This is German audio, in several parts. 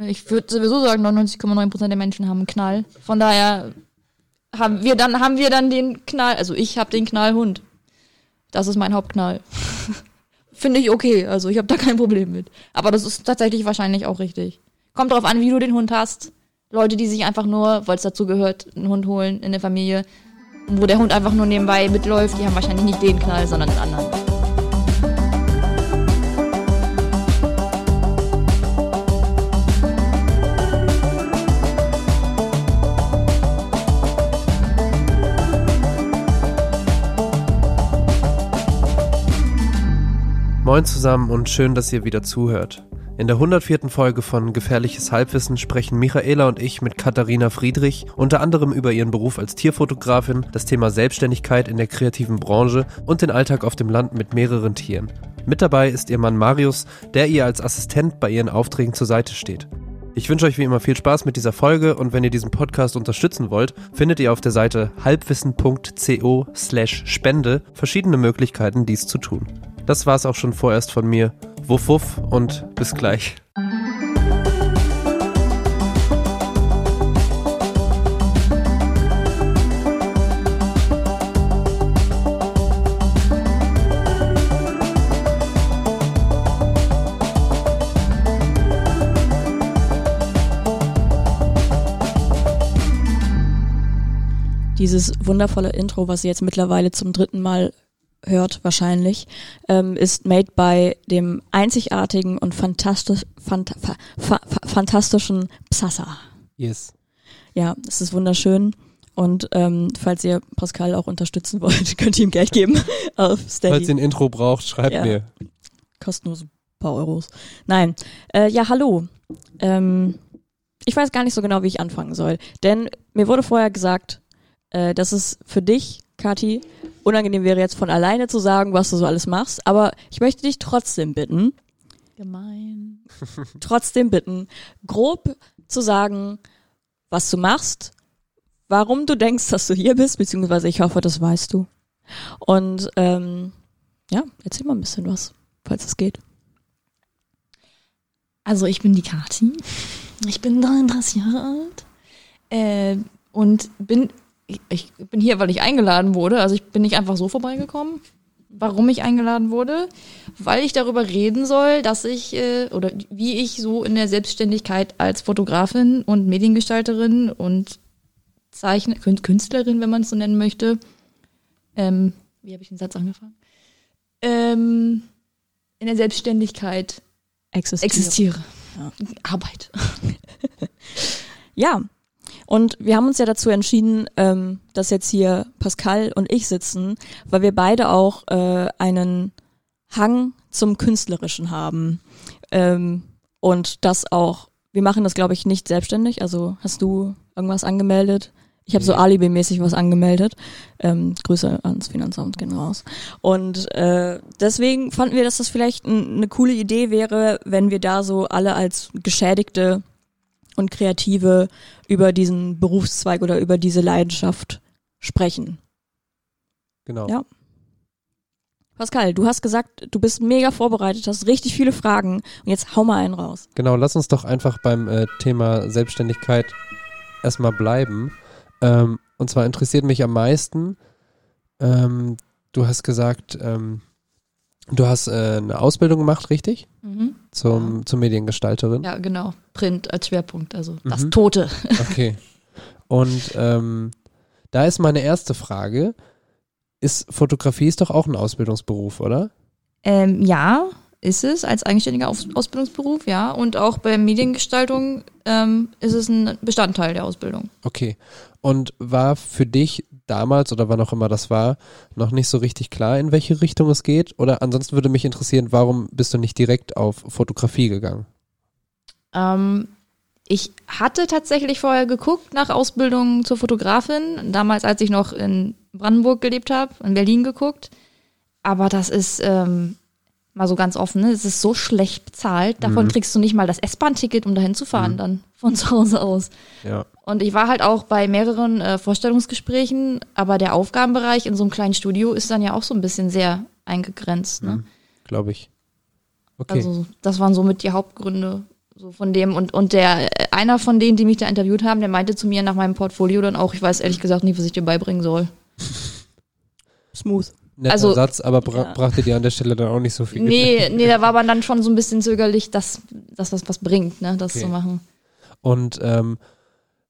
Ich würde sowieso sagen, 99,9% der Menschen haben einen Knall. Von daher haben wir dann, haben wir dann den Knall, also ich habe den Knallhund. Das ist mein Hauptknall. Finde ich okay, also ich habe da kein Problem mit. Aber das ist tatsächlich wahrscheinlich auch richtig. Kommt drauf an, wie du den Hund hast. Leute, die sich einfach nur, weil es dazu gehört, einen Hund holen in der Familie, wo der Hund einfach nur nebenbei mitläuft, die haben wahrscheinlich nicht den Knall, sondern den anderen. Moin zusammen und schön, dass ihr wieder zuhört. In der 104. Folge von Gefährliches Halbwissen sprechen Michaela und ich mit Katharina Friedrich unter anderem über ihren Beruf als Tierfotografin, das Thema Selbstständigkeit in der kreativen Branche und den Alltag auf dem Land mit mehreren Tieren. Mit dabei ist ihr Mann Marius, der ihr als Assistent bei ihren Aufträgen zur Seite steht. Ich wünsche euch wie immer viel Spaß mit dieser Folge und wenn ihr diesen Podcast unterstützen wollt, findet ihr auf der Seite halbwissen.co slash Spende verschiedene Möglichkeiten, dies zu tun. Das war's auch schon vorerst von mir. Wuff wuff und bis gleich. Dieses wundervolle Intro, was ihr jetzt mittlerweile zum dritten Mal hört wahrscheinlich, ähm, ist made by dem einzigartigen und fantastisch, fant fa fa fantastischen Psassa. Yes. Ja, es ist wunderschön. Und ähm, falls ihr Pascal auch unterstützen wollt, könnt ihr ihm Geld geben auf Steady. Falls ihr ein Intro braucht, schreibt ja. mir. Kostet nur so ein paar Euros. Nein. Äh, ja, hallo. Ähm, ich weiß gar nicht so genau, wie ich anfangen soll. Denn mir wurde vorher gesagt, äh, dass es für dich, Kati, unangenehm wäre jetzt von alleine zu sagen, was du so alles machst. Aber ich möchte dich trotzdem bitten. Gemein. trotzdem bitten, grob zu sagen, was du machst, warum du denkst, dass du hier bist, beziehungsweise ich hoffe, das weißt du. Und ähm, ja, erzähl mal ein bisschen was, falls es geht. Also ich bin die Kati. Ich bin 33 Jahre alt. Äh, und bin ich, ich bin hier, weil ich eingeladen wurde. Also ich bin nicht einfach so vorbeigekommen. Warum ich eingeladen wurde? Weil ich darüber reden soll, dass ich äh, oder wie ich so in der Selbstständigkeit als Fotografin und Mediengestalterin und Zeichner, Künstlerin, wenn man es so nennen möchte. Ähm, wie habe ich den Satz angefangen? Ähm, in der Selbstständigkeit existiere. existiere. Ja. Arbeit. ja, und wir haben uns ja dazu entschieden, ähm, dass jetzt hier Pascal und ich sitzen, weil wir beide auch äh, einen Hang zum Künstlerischen haben. Ähm, und das auch, wir machen das, glaube ich, nicht selbstständig. Also hast du irgendwas angemeldet? Ich habe so Alibi-mäßig was angemeldet. Ähm, Grüße ans Finanzamt gehen raus. Und äh, deswegen fanden wir, dass das vielleicht eine coole Idee wäre, wenn wir da so alle als Geschädigte und Kreative über diesen Berufszweig oder über diese Leidenschaft sprechen. Genau. Ja. Pascal, du hast gesagt, du bist mega vorbereitet, hast richtig viele Fragen und jetzt hau mal einen raus. Genau, lass uns doch einfach beim äh, Thema Selbstständigkeit erstmal bleiben. Ähm, und zwar interessiert mich am meisten, ähm, du hast gesagt, ähm, Du hast äh, eine Ausbildung gemacht, richtig? Mhm. Zum, ja. Zur Mediengestalterin? Ja, genau. Print als Schwerpunkt, also mhm. das Tote. Okay. Und ähm, da ist meine erste Frage. Ist Fotografie ist doch auch ein Ausbildungsberuf, oder? Ähm, ja, ist es als eigenständiger Aus Ausbildungsberuf, ja. Und auch bei Mediengestaltung ähm, ist es ein Bestandteil der Ausbildung. Okay. Und war für dich damals oder wann auch immer das war, noch nicht so richtig klar, in welche Richtung es geht? Oder ansonsten würde mich interessieren, warum bist du nicht direkt auf Fotografie gegangen? Ähm, ich hatte tatsächlich vorher geguckt nach Ausbildung zur Fotografin, damals als ich noch in Brandenburg gelebt habe, in Berlin geguckt. Aber das ist ähm, mal so ganz offen, ne? es ist so schlecht bezahlt. Davon mhm. kriegst du nicht mal das S-Bahn-Ticket, um dahin zu fahren mhm. dann von zu Hause aus. Ja. Und ich war halt auch bei mehreren äh, Vorstellungsgesprächen, aber der Aufgabenbereich in so einem kleinen Studio ist dann ja auch so ein bisschen sehr eingegrenzt. Ne? Mhm, Glaube ich. Okay. Also das waren somit die Hauptgründe, so von dem und und der einer von denen, die mich da interviewt haben, der meinte zu mir nach meinem Portfolio dann auch, ich weiß ehrlich gesagt nicht, was ich dir beibringen soll. Smooth. Netter Also- Satz, aber bra Ja. brachte dir an der Stelle dann auch nicht so viel. Nee, nee, da war aber dann schon so ein bisschen zögerlich, dass das was was bringt, ne, das Okay. zu machen. Und ähm,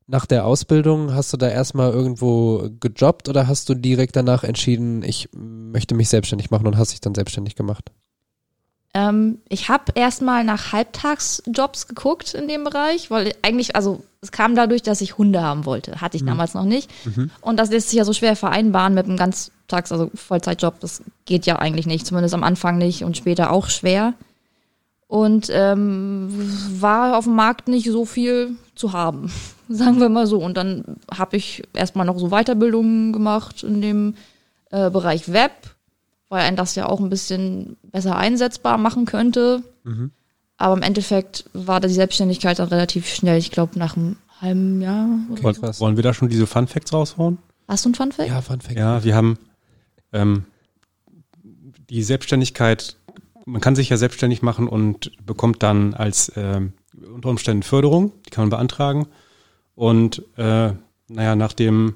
nach der Ausbildung hast du da erstmal irgendwo gejobbt oder hast du direkt danach entschieden, ich möchte mich selbstständig machen und hast dich dann selbstständig gemacht? Ähm, ich habe erstmal nach Halbtagsjobs geguckt in dem Bereich, weil eigentlich, also es kam dadurch, dass ich Hunde haben wollte. Hatte ich damals noch nicht. Und das lässt sich ja so schwer vereinbaren mit einem Ganztags-, also Vollzeitjob. Das geht ja eigentlich nicht, zumindest am Anfang nicht und später auch schwer. Und ähm, war auf dem Markt nicht so viel zu haben, sagen wir mal so. Und dann habe ich erstmal noch so Weiterbildungen gemacht in dem äh, Bereich Web, weil ein das ja auch ein bisschen besser einsetzbar machen könnte. Aber im Endeffekt war da die Selbstständigkeit dann relativ schnell. Ich glaube, nach einem halben Jahr. Oder Okay, so. Wollen wir da schon diese Fun Facts raushauen? Hast du ein Fun Fact? Ja, Fun Fact. Ja, wir haben ähm, die Selbstständigkeit, man kann sich ja selbstständig machen und bekommt dann als ähm, unter Umständen Förderung, die kann man beantragen. Und äh, naja, nach dem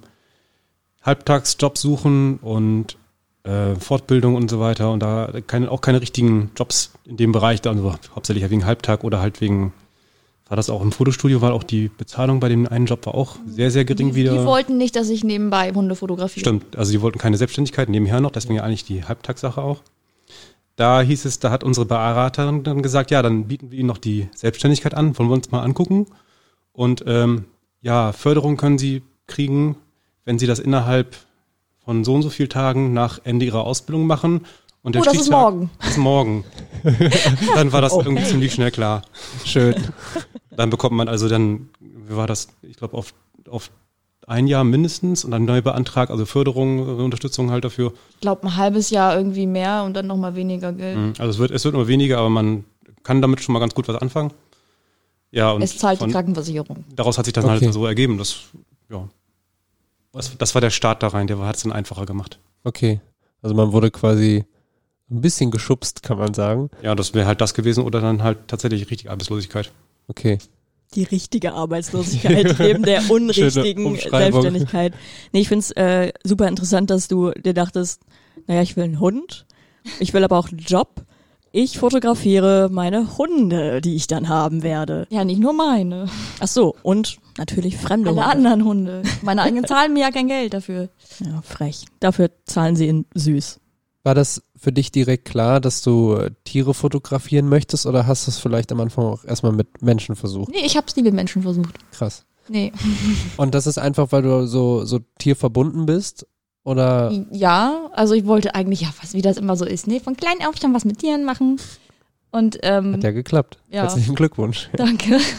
Halbtagsjob suchen und äh, Fortbildung und so weiter und da keine, auch keine richtigen Jobs in dem Bereich, also hauptsächlich wegen Halbtag oder halt wegen, war das auch im Fotostudio, weil auch die Bezahlung bei dem einen Job war auch sehr, sehr gering Die, wieder. die wollten nicht, dass ich nebenbei Hunde fotografiere. Stimmt, also die wollten keine Selbstständigkeit nebenher noch, deswegen ja eigentlich die Halbtagssache auch. Da hieß es, da hat unsere Beraterin dann gesagt, ja, dann bieten wir Ihnen noch die Selbstständigkeit an, wollen wir uns mal angucken. Und ähm, ja, Förderung können Sie kriegen, wenn Sie das innerhalb von so und so vielen Tagen nach Ende Ihrer Ausbildung machen. Und der Oh, das ist morgen. Ist morgen. dann war das irgendwie ziemlich schnell klar. Schön. Dann bekommt man also dann, wie war das, ich glaube, auf, auf ein Jahr mindestens und dann neu beantragt, also Förderung, äh, Unterstützung halt dafür. Ich glaube, ein halbes Jahr irgendwie mehr und dann nochmal weniger Geld. Mhm. Also es wird, es wird immer weniger, aber man kann damit schon mal ganz gut was anfangen. Ja, und Es zahlt die von, Krankenversicherung. daraus hat sich dann Okay. halt so ergeben. Das, ja. Das, das war der Start da rein, der hat es dann einfacher gemacht. Okay. Also man wurde quasi ein bisschen geschubst, kann man sagen. Ja, das wäre halt das gewesen oder dann halt tatsächlich richtige Arbeitslosigkeit. Okay. Die richtige Arbeitslosigkeit neben der unrichtigen. Selbstständigkeit. Nee, ich find's äh, super interessant, dass du dir dachtest, naja, ich will einen Hund, ich will aber auch einen Job. Ich fotografiere meine Hunde, die ich dann haben werde. Ja, nicht nur meine. Ach so, und natürlich fremde Alle Hunde. anderen Hunde. Meine eigenen zahlen mir ja kein Geld dafür. Ja, frech. Dafür zahlen sie in süß. War das für dich direkt klar, dass du äh, Tiere fotografieren möchtest oder hast du es vielleicht am Anfang auch erstmal mit Menschen versucht? Nee, ich hab's nie mit Menschen versucht. Krass. Nee. Und das ist einfach, weil du so, so tierverbunden bist? Oder Ja, also ich wollte eigentlich, ja, was wie das immer so ist, nee, von klein auf schon was mit Tieren machen. Und ähm, hat ja geklappt? Ja. Herzlichen Glückwunsch. danke.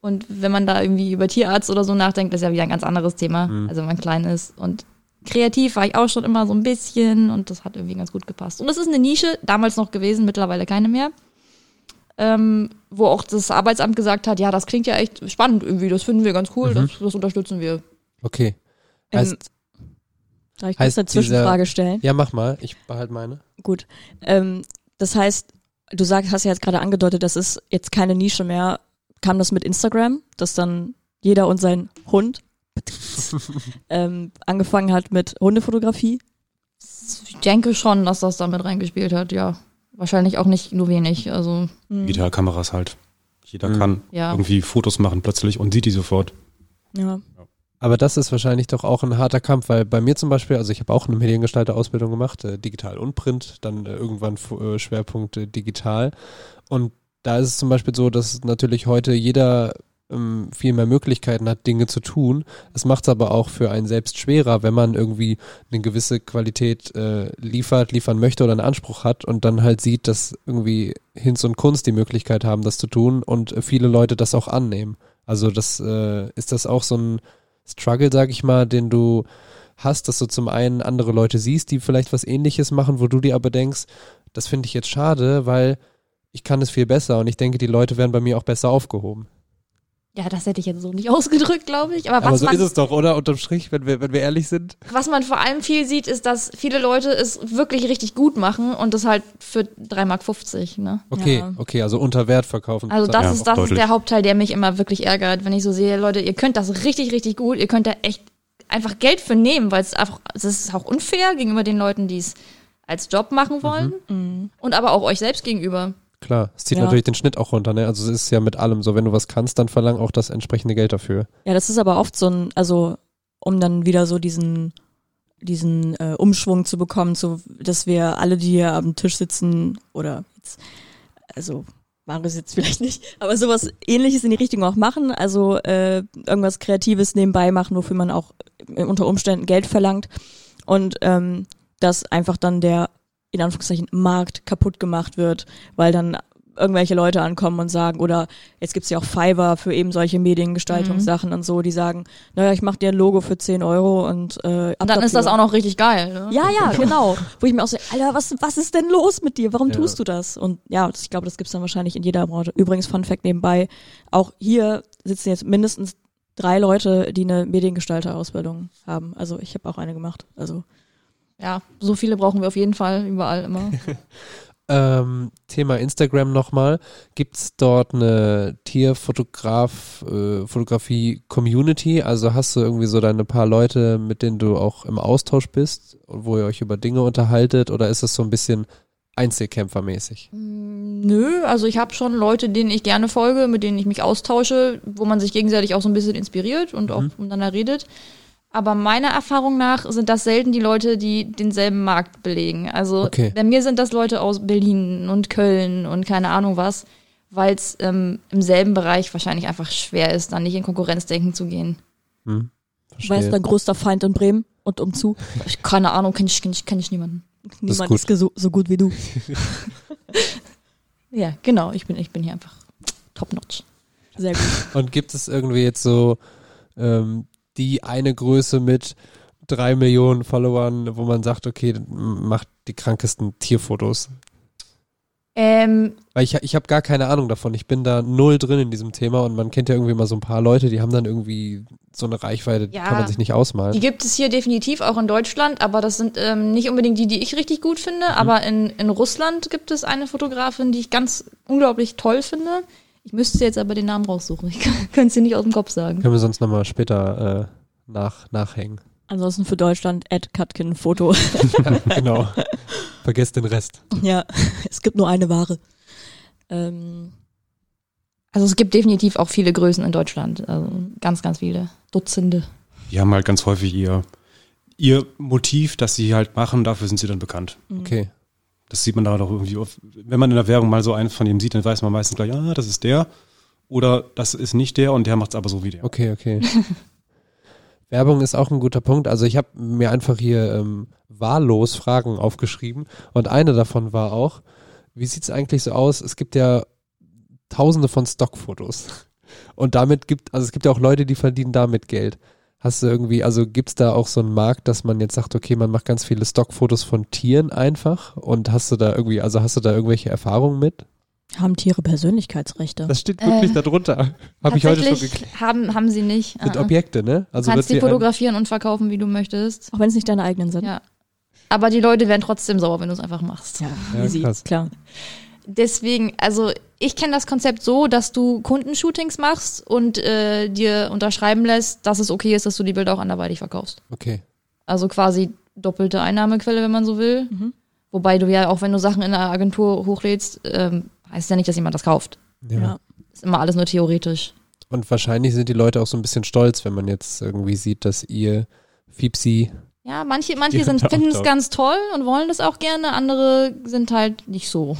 Und wenn man da irgendwie über Tierarzt oder so nachdenkt, ist ja wieder ein ganz anderes Thema. Mhm. Also wenn man klein ist. Und kreativ war ich auch schon immer so ein bisschen und das hat irgendwie ganz gut gepasst. Und das ist eine Nische, damals noch gewesen, mittlerweile keine mehr. Ähm, wo auch das Arbeitsamt gesagt hat, ja, das klingt ja echt spannend irgendwie, das finden wir ganz cool, Mhm. das, das unterstützen wir. Okay. Ähm, Heißt, Darf ich kurz eine Zwischenfrage stellen? ja, mach mal. Ich behalte meine. Gut. Ähm, das heißt, du sagst, hast ja jetzt gerade angedeutet, das ist jetzt keine Nische mehr. Kam das mit Instagram, dass dann jeder und sein Hund ähm, angefangen hat mit Hundefotografie? Ich denke schon, dass das damit reingespielt hat, ja. Wahrscheinlich auch nicht nur wenig. Also, Hm, Digitalkameras halt. Jeder Mhm. kann ja. irgendwie Fotos machen plötzlich und sieht die sofort. Ja. Aber das ist wahrscheinlich doch auch ein harter Kampf, weil bei mir zum Beispiel, also ich habe auch eine Mediengestalter-Ausbildung gemacht, äh, digital und Print, dann äh, irgendwann äh, Schwerpunkt äh, digital. Und da ist es zum Beispiel so, dass natürlich heute jeder ähm, viel mehr Möglichkeiten hat, Dinge zu tun. Es macht es aber auch für einen selbst schwerer, wenn man irgendwie eine gewisse Qualität äh, liefert, liefern möchte oder einen Anspruch hat und dann halt sieht, dass irgendwie Hinz und Kunst die Möglichkeit haben, das zu tun und viele Leute das auch annehmen. Also das äh, ist das auch so ein Struggle, sag ich mal, den du hast, dass du zum einen andere Leute siehst, die vielleicht was ähnliches machen, wo du dir aber denkst, das finde ich jetzt schade, weil ich kann es viel besser und ich denke, die Leute wären bei mir auch besser aufgehoben. Ja, das hätte ich jetzt so nicht ausgedrückt, glaube ich. Aber was Aber so man ist es doch, oder? Unterm Strich, wenn wir, wenn wir ehrlich sind. Was man vor allem viel sieht, ist, dass viele Leute es wirklich richtig gut machen und das halt für 3,50 Mark, ne? Okay, Ja. okay, also unter Wert verkaufen. Also das Ja, ist das ist der Hauptteil, der mich immer wirklich ärgert, wenn ich so sehe, Leute, ihr könnt das richtig, richtig gut, ihr könnt da echt einfach Geld für nehmen, weil es einfach, es ist auch unfair gegenüber den Leuten, die es als Job machen wollen Mhm. und aber auch euch selbst gegenüber. Klar, es zieht Ja. natürlich den Schnitt auch runter, ne? Also es ist ja mit allem so, wenn du was kannst, dann verlang auch das entsprechende Geld dafür. Ja, das ist aber oft so ein, also um dann wieder so diesen diesen äh, Umschwung zu bekommen, so dass wir alle, die hier am Tisch sitzen oder jetzt, also Marius jetzt vielleicht nicht, aber sowas ähnliches in die Richtung auch machen, also äh, irgendwas Kreatives nebenbei machen, wofür man auch unter Umständen Geld verlangt und ähm, dass einfach dann der in Anführungszeichen Markt kaputt gemacht wird, weil dann irgendwelche Leute ankommen und sagen, oder jetzt gibt's ja auch Fiverr für eben solche Mediengestaltungssachen und so, die sagen, naja, ich mache dir ein Logo für 10 Euro und äh, ab Und dann ist das auch noch richtig geil. Ne? Ja, ja, genau. Wo ich mir auch so, Alter, was, was ist denn los mit dir? Warum Ja. tust du das? Und ja, das- ich glaube, das gibt's dann wahrscheinlich in jeder Branche. Übrigens, Fun Fact nebenbei, auch hier sitzen jetzt mindestens drei Leute, die eine Mediengestalter-Ausbildung haben. Also ich habe auch eine gemacht. Also Ja, so viele brauchen wir auf jeden Fall überall immer. Ähm, Thema Instagram nochmal. Gibt's dort eine Tierfotograf, äh? Also hast du irgendwie so deine paar Leute, mit denen du auch im Austausch bist und wo ihr euch über Dinge unterhaltet? Oder ist es so ein bisschen Einzelkämpfermäßig? Nö, also ich habe schon Leute, denen ich gerne folge, mit denen ich mich austausche, wo man sich gegenseitig auch so ein bisschen inspiriert und auch miteinander redet. Aber meiner Erfahrung nach sind das selten die Leute, die denselben Markt belegen. Also Okay. bei mir sind das Leute aus Berlin und Köln und keine Ahnung was, weil es ähm, im selben Bereich wahrscheinlich einfach schwer ist, dann nicht in Konkurrenzdenken zu gehen. Hm? wer ist Verstehe. dein größter Feind in Bremen und umzu? Ich, keine Ahnung, kenne ich, kenn ich, kenn ich niemanden. Niemand gut. ist, ge- so, so gut wie du. Ja, genau, ich bin, ich bin hier einfach top-notch. Sehr gut. Und gibt es irgendwie jetzt so ähm, die eine Größe mit drei Millionen Followern, wo man sagt, okay, macht die krankesten Tierfotos? Ähm, Weil ich, ich habe gar keine Ahnung davon. Ich bin da null drin in diesem Thema und man kennt ja irgendwie mal so ein paar Leute, die haben dann irgendwie so eine Reichweite, die Ja. kann man sich nicht ausmalen. Die gibt es hier definitiv auch in Deutschland, aber das sind ähm, nicht unbedingt die, die ich richtig gut finde. Aber in, in Russland gibt es eine Fotografin, die ich ganz unglaublich toll finde. Ich müsste jetzt aber den Namen raussuchen. Ich könnte es dir nicht aus dem Kopf sagen. Können wir sonst nochmal später äh, nach, nachhängen. Ansonsten für Deutschland Ed Katkin Foto. genau. Vergesst den Rest. ja, es gibt nur eine Ware. Ähm, Also es gibt definitiv auch viele Größen in Deutschland. Also ganz, ganz viele. Dutzende. Die haben halt ganz häufig ihr, ihr Motiv, das sie halt machen, dafür sind sie dann bekannt. Okay. Das sieht man da doch irgendwie, oft. wenn man in der Werbung mal so einen von dem sieht, dann weiß man meistens gleich, ah, das ist der. Oder das ist nicht der und der macht es aber so wie der. Okay, okay. Werbung ist auch ein guter Punkt. Also ich habe mir einfach hier ähm, wahllos Fragen aufgeschrieben und eine davon war auch, wie sieht es eigentlich so aus? Es gibt ja tausende von Stockfotos und damit gibt, also es gibt ja auch Leute, die verdienen damit Geld. Hast du irgendwie, also gibt's da auch so einen Markt, dass man jetzt sagt, okay, man macht ganz viele Stockfotos von Tieren einfach und hast du da irgendwie, also hast du da irgendwelche Erfahrungen mit? haben Tiere Persönlichkeitsrechte? Das steht wirklich Äh, darunter. Habe ich heute schon Tatsächlich geklärt. haben, haben sie nicht. Sind Ah, ah. Objekte, ne? Du Also kannst wird die dir ein- fotografieren und verkaufen, wie du möchtest. Auch wenn es nicht deine eigenen sind. Ja. Aber die Leute werden trotzdem sauer, wenn du es einfach machst. Ja, Ja, easy, krass. klar. Deswegen, also ich kenne das Konzept so, dass du Kundenshootings machst und äh, dir unterschreiben lässt, dass es okay ist, dass du die Bilder auch anderweitig verkaufst. Okay. Also quasi doppelte Einnahmequelle, wenn man so will. Mhm. Wobei du ja auch, wenn du Sachen in einer Agentur hochlädst, ähm, heißt ja nicht, dass jemand das kauft. Ja. Ja. Ist immer alles nur theoretisch. Und wahrscheinlich sind die Leute auch so ein bisschen stolz, wenn man jetzt irgendwie sieht, dass ihr Fiepsi. Ja, manche, manche Ja, finden es ganz toll und wollen das auch gerne, andere sind halt nicht so.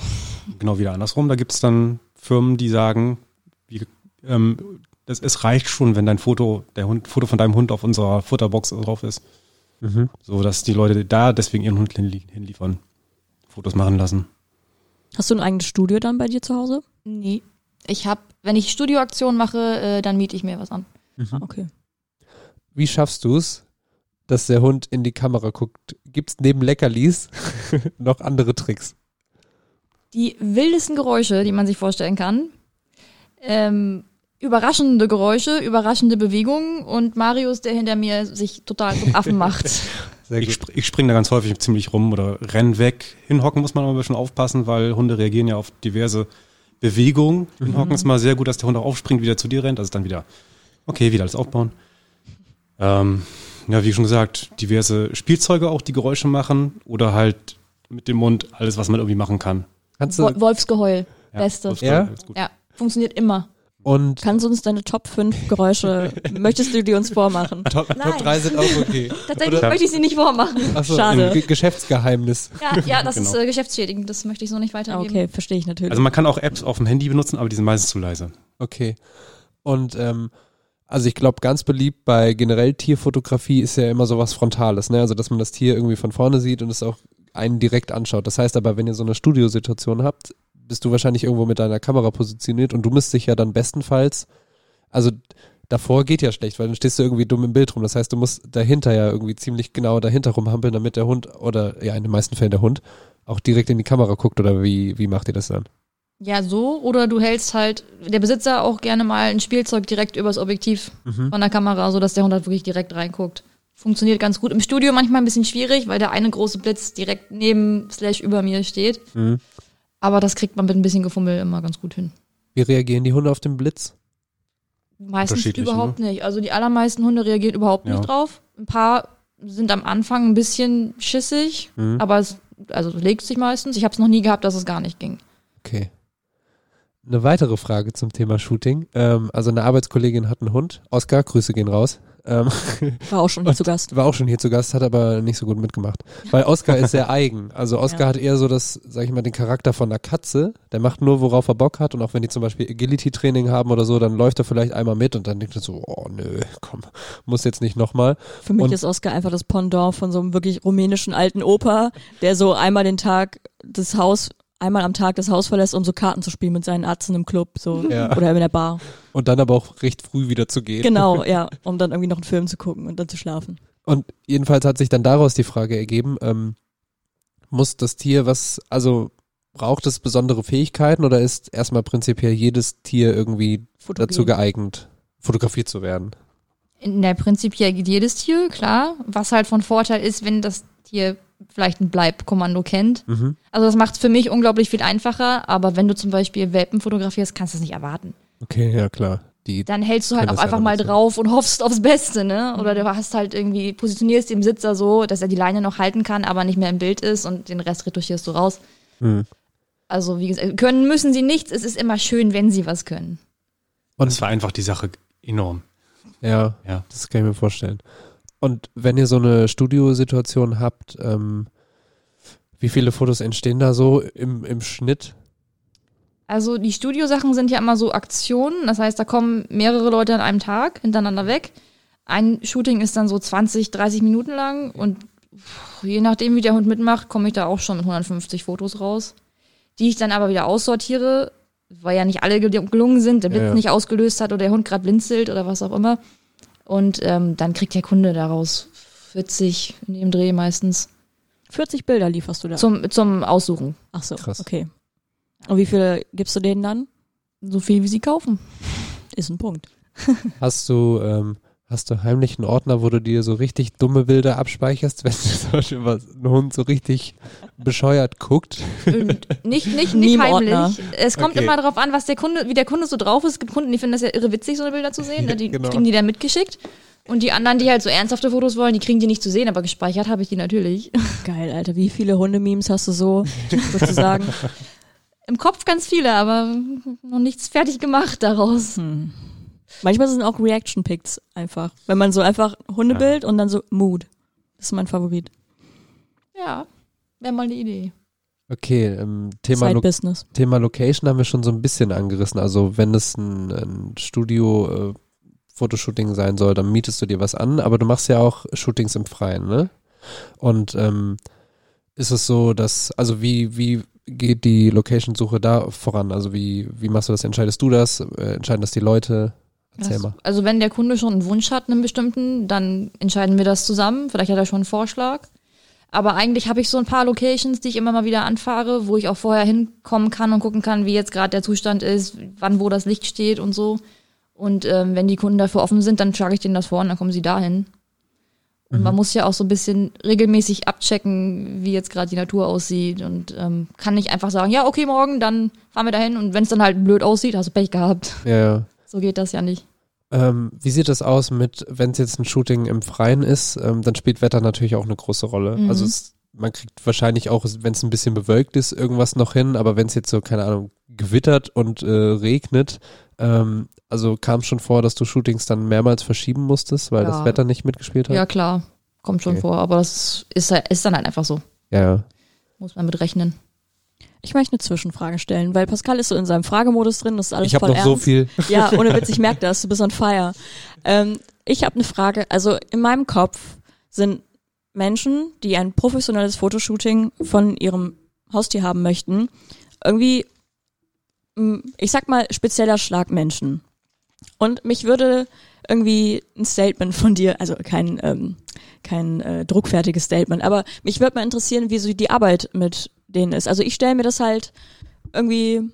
Genau wieder andersrum. Da gibt es dann Firmen, die sagen, wie, ähm, das, es reicht schon, wenn dein Foto, der Hund, Foto von deinem Hund auf unserer Futterbox drauf ist. So dass die Leute da deswegen ihren Hund hinlie hinliefern. Fotos machen lassen. Hast du ein eigenes Studio dann bei dir zu Hause? Nee. Ich habe, wenn ich Studioaktionen mache, äh, dann miete ich mir was an. Ah, okay. Wie schaffst du es, dass der Hund in die Kamera guckt? Gibt es neben Leckerlis noch andere Tricks? Die wildesten Geräusche, die man sich vorstellen kann. Ähm, überraschende Geräusche, überraschende Bewegungen und Marius, der hinter mir sich total zum Affen macht. Sehr Ich, gut. spr ich springe da ganz häufig ziemlich rum oder renn weg. Hinhocken muss man aber ein bisschen aufpassen, weil Hunde reagieren ja auf diverse Bewegungen. Hinhocken ist mal sehr gut, dass der Hund auch aufspringt, wieder zu dir rennt. Also dann wieder, okay, wieder alles aufbauen. Ähm, ja, wie schon gesagt, diverse Spielzeuge auch, die Geräusche machen oder halt mit dem Mund alles, was man irgendwie machen kann. Kannst du, Wo- Wolfsgeheul, Ja, beste. ist Ja? ist. Ja, funktioniert immer. und Kannst du uns deine Top 5 Geräusche, möchtest du die uns vormachen? Top, Nein. Top 3 sind auch okay. Tatsächlich Oder- möchte ich sie nicht vormachen. Achso, Schade. ein Ge Geschäftsgeheimnis. Ja, ja das ist Genau. äh, geschäftsschädigend, das möchte ich so nicht weitergeben. Okay, verstehe ich natürlich. Also man kann auch Apps auf dem Handy benutzen, aber die sind meistens zu leise. Okay. Und ähm, also ich glaube, ganz beliebt bei generell Tierfotografie ist ja immer sowas Frontales, ne? Also dass man das Tier irgendwie von vorne sieht und es auch einen direkt anschaut. Das heißt aber, wenn ihr so eine Studiosituation habt, bist du wahrscheinlich irgendwo mit deiner Kamera positioniert und du müsst dich ja dann bestenfalls, also davor geht ja schlecht, weil dann stehst du irgendwie dumm im Bild rum. Das heißt, du musst dahinter ja irgendwie ziemlich genau dahinter rumhampeln, damit der Hund oder ja in den meisten Fällen der Hund auch direkt in die Kamera guckt oder wie, wie macht ihr das dann? Ja, so. Oder du hältst halt, der Besitzer auch gerne mal ein Spielzeug direkt übers Objektiv von der Kamera, sodass der Hund halt wirklich direkt reinguckt. Funktioniert ganz gut. Im Studio manchmal ein bisschen schwierig, weil der eine große Blitz direkt neben slash über mir steht. Mhm. Aber das kriegt man mit ein bisschen Gefummel immer ganz gut hin. Wie reagieren die Hunde auf den Blitz? Meistens Unterschiedlich, überhaupt nicht. Also die allermeisten Hunde reagieren überhaupt Ja. nicht drauf. Ein paar sind am Anfang ein bisschen schissig, Mhm. aber es also legt sich meistens. Ich habe es noch nie gehabt, dass es gar nicht ging. Okay. Eine weitere Frage zum Thema Shooting. Ähm, also eine Arbeitskollegin hat einen Hund. Oskar, Grüße gehen raus. Ähm, War auch schon hier zu Gast. war auch schon hier zu Gast, hat aber nicht so gut mitgemacht. Weil Oskar ist sehr eigen. Also Oskar Ja. hat eher so das, sag ich mal, den Charakter von einer Katze. Der macht nur, worauf er Bock hat. Und auch wenn die zum Beispiel Agility-Training haben oder so, dann läuft er vielleicht einmal mit und dann denkt er so, oh nö, komm, muss jetzt nicht nochmal. Für mich Und- ist Oscar einfach das Pendant von so einem wirklich rumänischen alten Opa, der so einmal den Tag das Haus, einmal am Tag das Haus verlässt, um so Karten zu spielen mit seinen Atzen im Club, so Ja. oder in der Bar. Und dann aber auch recht früh wieder zu gehen. Genau, ja, um dann irgendwie noch einen Film zu gucken und dann zu schlafen. Und jedenfalls hat sich dann daraus die Frage ergeben, ähm, muss das Tier was, also braucht es besondere Fähigkeiten oder ist erstmal prinzipiell jedes Tier irgendwie Fotogen. dazu geeignet, fotografiert zu werden? In der prinzipiell geht jedes Tier, klar. Was halt von Vorteil ist, wenn das Tier vielleicht ein Bleibkommando kennt. Mhm. Also das macht es für mich unglaublich viel einfacher, aber wenn du zum Beispiel Welpen fotografierst, kannst du es nicht erwarten. Okay, ja klar. Die, Dann hältst du halt auch einfach mal drauf und hoffst aufs Beste, ne? Oder du hast halt irgendwie, positionierst den Besitzer so, dass er die Leine noch halten kann, aber nicht mehr im Bild ist und den Rest retuschierst du raus. Mhm. Also wie gesagt, können müssen sie nichts. Es ist immer schön, wenn sie was können. Und es vereinfacht die Sache enorm. ja, Ja. das kann ich mir vorstellen. Und wenn ihr so eine Studiosituation habt, ähm, wie viele Fotos entstehen da so im, im Schnitt? Also die Studiosachen sind ja immer so Aktionen. Das heißt, da kommen mehrere Leute an einem Tag hintereinander weg. Ein Shooting ist dann so 20, 30 Minuten lang und je nachdem, wie der Hund mitmacht, komme ich da auch schon mit 150 Fotos raus, die ich dann aber wieder aussortiere, weil ja nicht alle gel- gelungen sind, der Blitz Ja, ja. nicht ausgelöst hat oder der Hund gerade blinzelt oder was auch immer. Und ähm, dann kriegt der Kunde daraus 40 in dem Dreh meistens 40 Bilder lieferst du da. zum, zum Aussuchen. Ach so, Krass. okay. Und wie viele gibst du denen dann? So viel, wie sie kaufen. Ist ein Punkt. Hast du, ähm, hast du heimlich einen Ordner, wo du dir so richtig dumme Bilder abspeicherst, wenn zum Beispiel was, ein Hund so richtig bescheuert guckt? Und nicht, nicht, nicht im heimlich. Ordner. Es kommt Okay. immer darauf an, was der Kunde, wie der Kunde so drauf ist. Es gibt Kunden, die finden das ja irre witzig, so eine Bilder zu sehen. Ne? Die Genau. kriegen die dann mitgeschickt. Und die anderen, die halt so ernsthafte Fotos wollen, die kriegen die nicht zu sehen, aber gespeichert habe ich die natürlich. Geil, Alter. Wie viele Hundememes hast du so, sozusagen? Im Kopf ganz viele, aber noch nichts fertig gemacht daraus. Hm. Manchmal sind auch Reaction-Pics einfach. Wenn man so einfach Hundebild und dann so Mood. Das ist mein Favorit. Ja, wäre mal eine Idee. Okay, ähm, Thema, Lo. Thema Location haben wir schon so ein bisschen angerissen. Also wenn es ein, ein Studio äh, Fotoshooting sein soll, dann mietest du dir was an, aber du machst ja auch Shootings im Freien, ne? Und ähm, ist es so, dass, also wie, wie geht die Location-Suche da voran? Also wie, wie machst du das? Entscheidest du das? Äh, entscheiden das die Leute? Erzähl mal. also wenn der Kunde schon einen Wunsch hat, einen bestimmten, dann entscheiden wir das zusammen. Vielleicht hat er schon einen Vorschlag. Aber eigentlich habe ich so ein paar Locations, die ich immer mal wieder anfahre, wo ich auch vorher hinkommen kann und gucken kann, wie jetzt gerade der Zustand ist, wann wo das Licht steht und so. Und ähm, wenn die Kunden dafür offen sind, dann schlage ich denen das vor und dann kommen sie dahin. Und man muss ja auch so ein bisschen regelmäßig abchecken, wie jetzt gerade die Natur aussieht. Und ähm, kann nicht einfach sagen, ja, okay, morgen, dann fahren wir dahin. Und wenn es dann halt blöd aussieht, hast du Pech gehabt. Ja, ja. So geht das ja nicht. Ähm, wie sieht das aus mit, wenn es jetzt ein Shooting im Freien ist, ähm, dann spielt Wetter natürlich auch eine große Rolle. Mhm. Also es, man kriegt wahrscheinlich auch, wenn es ein bisschen bewölkt ist, irgendwas noch hin, aber wenn es jetzt so, keine Ahnung, gewittert und äh, regnet, ähm, also kam es schon vor, dass du Shootings dann mehrmals verschieben musstest, weil Ja. das Wetter nicht mitgespielt hat? Ja, klar. Kommt schon Okay. vor. Aber das ist, ist dann halt einfach so. Ja, ja. Muss man mit rechnen. Ich möchte eine Zwischenfrage stellen, weil Pascal ist so in seinem Fragemodus drin, das ist alles Ich voll noch so ernst. viel. Ja, ohne Witz, ich merke das, du bist on fire. Ähm, ich habe eine Frage, also in meinem Kopf sind Menschen, die ein professionelles Fotoshooting von ihrem Haustier haben möchten, irgendwie, ich sag mal, spezieller Schlag Menschen. Und mich würde irgendwie ein Statement von dir, also kein, ähm, kein äh, druckfertiges Statement, aber mich würde mal interessieren, wie so die Arbeit mit denen ist. Also ich stelle mir das halt irgendwie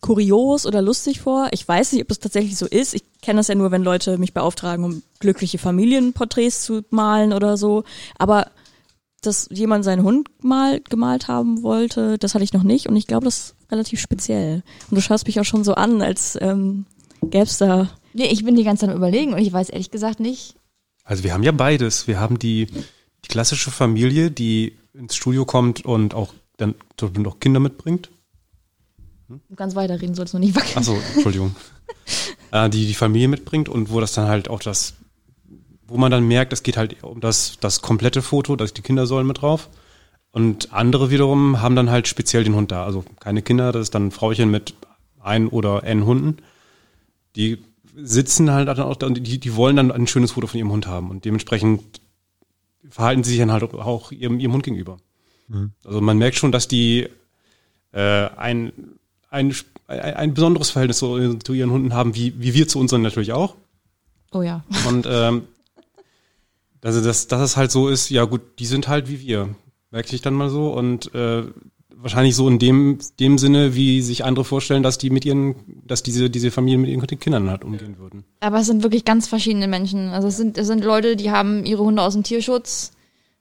kurios oder lustig vor. Ich weiß nicht, ob es tatsächlich so ist. Ich kenne das ja nur, wenn Leute mich beauftragen, um glückliche Familienporträts zu malen oder so. Aber dass jemand seinen Hund mal gemalt haben wollte, das hatte ich noch nicht. Und ich glaube, das ist relativ speziell. Und du schaust mich auch schon so an, als ähm, gäb's da. Nee, ich bin die ganze Zeit am überlegen und ich weiß ehrlich gesagt nicht. Also wir haben ja beides. Wir haben die, die klassische Familie, die ins Studio kommt und auch dann zum Beispiel noch Kinder mitbringt. Du kannst weiterreden, sollst du nicht wackeln. Achso, Entschuldigung. äh, die die Familie mitbringt und wo das dann halt auch das, wo man dann merkt, es geht halt um das, das komplette Foto, dass die Kinder sollen mit drauf. Und andere wiederum haben dann halt speziell den Hund da. Also keine Kinder, das ist dann ein Frauchen mit ein oder n Hunden. Die sitzen halt dann auch da und die, die wollen dann ein schönes Foto von ihrem Hund haben. Und dementsprechend verhalten sie sich dann halt auch ihrem, ihrem Hund gegenüber. Also man merkt schon, dass die äh, ein, ein, ein, ein besonderes Verhältnis zu, zu ihren Hunden haben, wie, wie wir zu unseren natürlich auch. Oh ja. Und ähm, also dass, dass es halt so ist, ja gut, die sind halt wie wir, merke ich dann mal so. Und äh, wahrscheinlich so in dem, dem Sinne, wie sich andere vorstellen, dass die mit ihren, dass diese, diese Familien mit ihren Kindern halt umgehen würden. Aber es sind wirklich ganz verschiedene Menschen. Also es sind, es sind Leute, die haben ihre Hunde aus dem Tierschutz.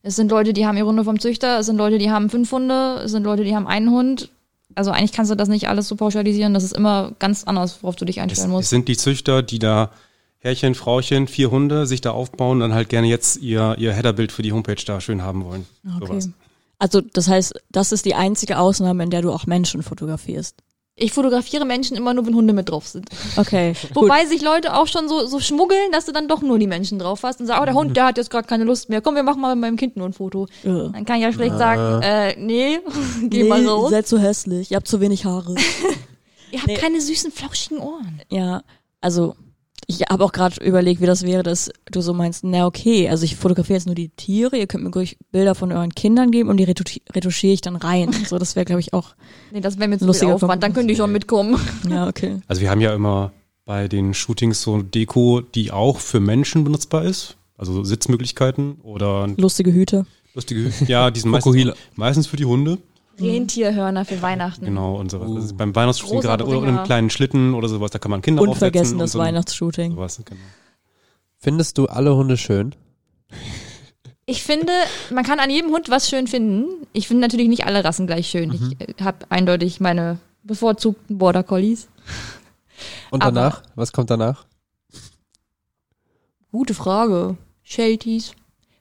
Es sind Leute, die haben ihre Hunde vom Züchter. Es sind Leute, die haben fünf Hunde. Es sind Leute, die haben einen Hund. Also eigentlich kannst du das nicht alles so pauschalisieren. Das ist immer ganz anders, worauf du dich Es, einstellen es musst. sind die Züchter, die da Herrchen, Frauchen, vier Hunde sich da aufbauen und dann halt gerne jetzt ihr, ihr Headerbild für die Homepage da schön haben wollen. Okay. Sowas. Also das heißt, das ist die einzige Ausnahme, in der du auch Menschen fotografierst. Ich fotografiere Menschen immer nur, wenn Hunde mit drauf sind. Okay. gut. Wobei sich Leute auch schon so, so schmuggeln, dass du dann doch nur die Menschen drauf hast und sagst, oh, der Hund, der hat jetzt gerade keine Lust mehr. Komm, wir machen mal mit meinem Kind nur ein Foto. Äh. Dann kann ich ja schlecht sagen, äh, nee, geh nee, mal Ihr raus. seid zu hässlich, ihr habt zu wenig Haare. Ihr habt nee. keine süßen, flauschigen Ohren. ja, also ich habe auch gerade überlegt, wie das wäre, dass du so meinst, na okay, also ich fotografiere jetzt nur die Tiere, ihr könnt mir ruhig Bilder von euren Kindern geben und die retuschi- retuschiere ich dann rein. So, das wäre, glaube ich, auch, Nee, das wäre mir zu Lustiger Aufwand, dann können die schon mitkommen. ja, okay. Also wir haben ja immer bei den Shootings so Deko, die auch für Menschen benutzbar ist. Also Sitzmöglichkeiten oder Lustige Hüte. lustige, ja, die sind meistens, meistens für die Hunde. Rentierhörner für Weihnachten. Genau, und sowas. Also beim Weihnachtsshooting gerade oder Bringer. einem kleinen Schlitten oder sowas, da kann man Kinder aufsetzen. Unvergessen und das so, Weihnachtsshooting. Sowas, genau. Findest du alle Hunde schön? Ich finde, man kann an jedem Hund was schön finden. Ich finde natürlich nicht alle Rassen gleich schön. Mhm. Ich habe eindeutig meine bevorzugten Border Collies. Und Aber- danach? Was kommt danach? Gute Frage. Shelties.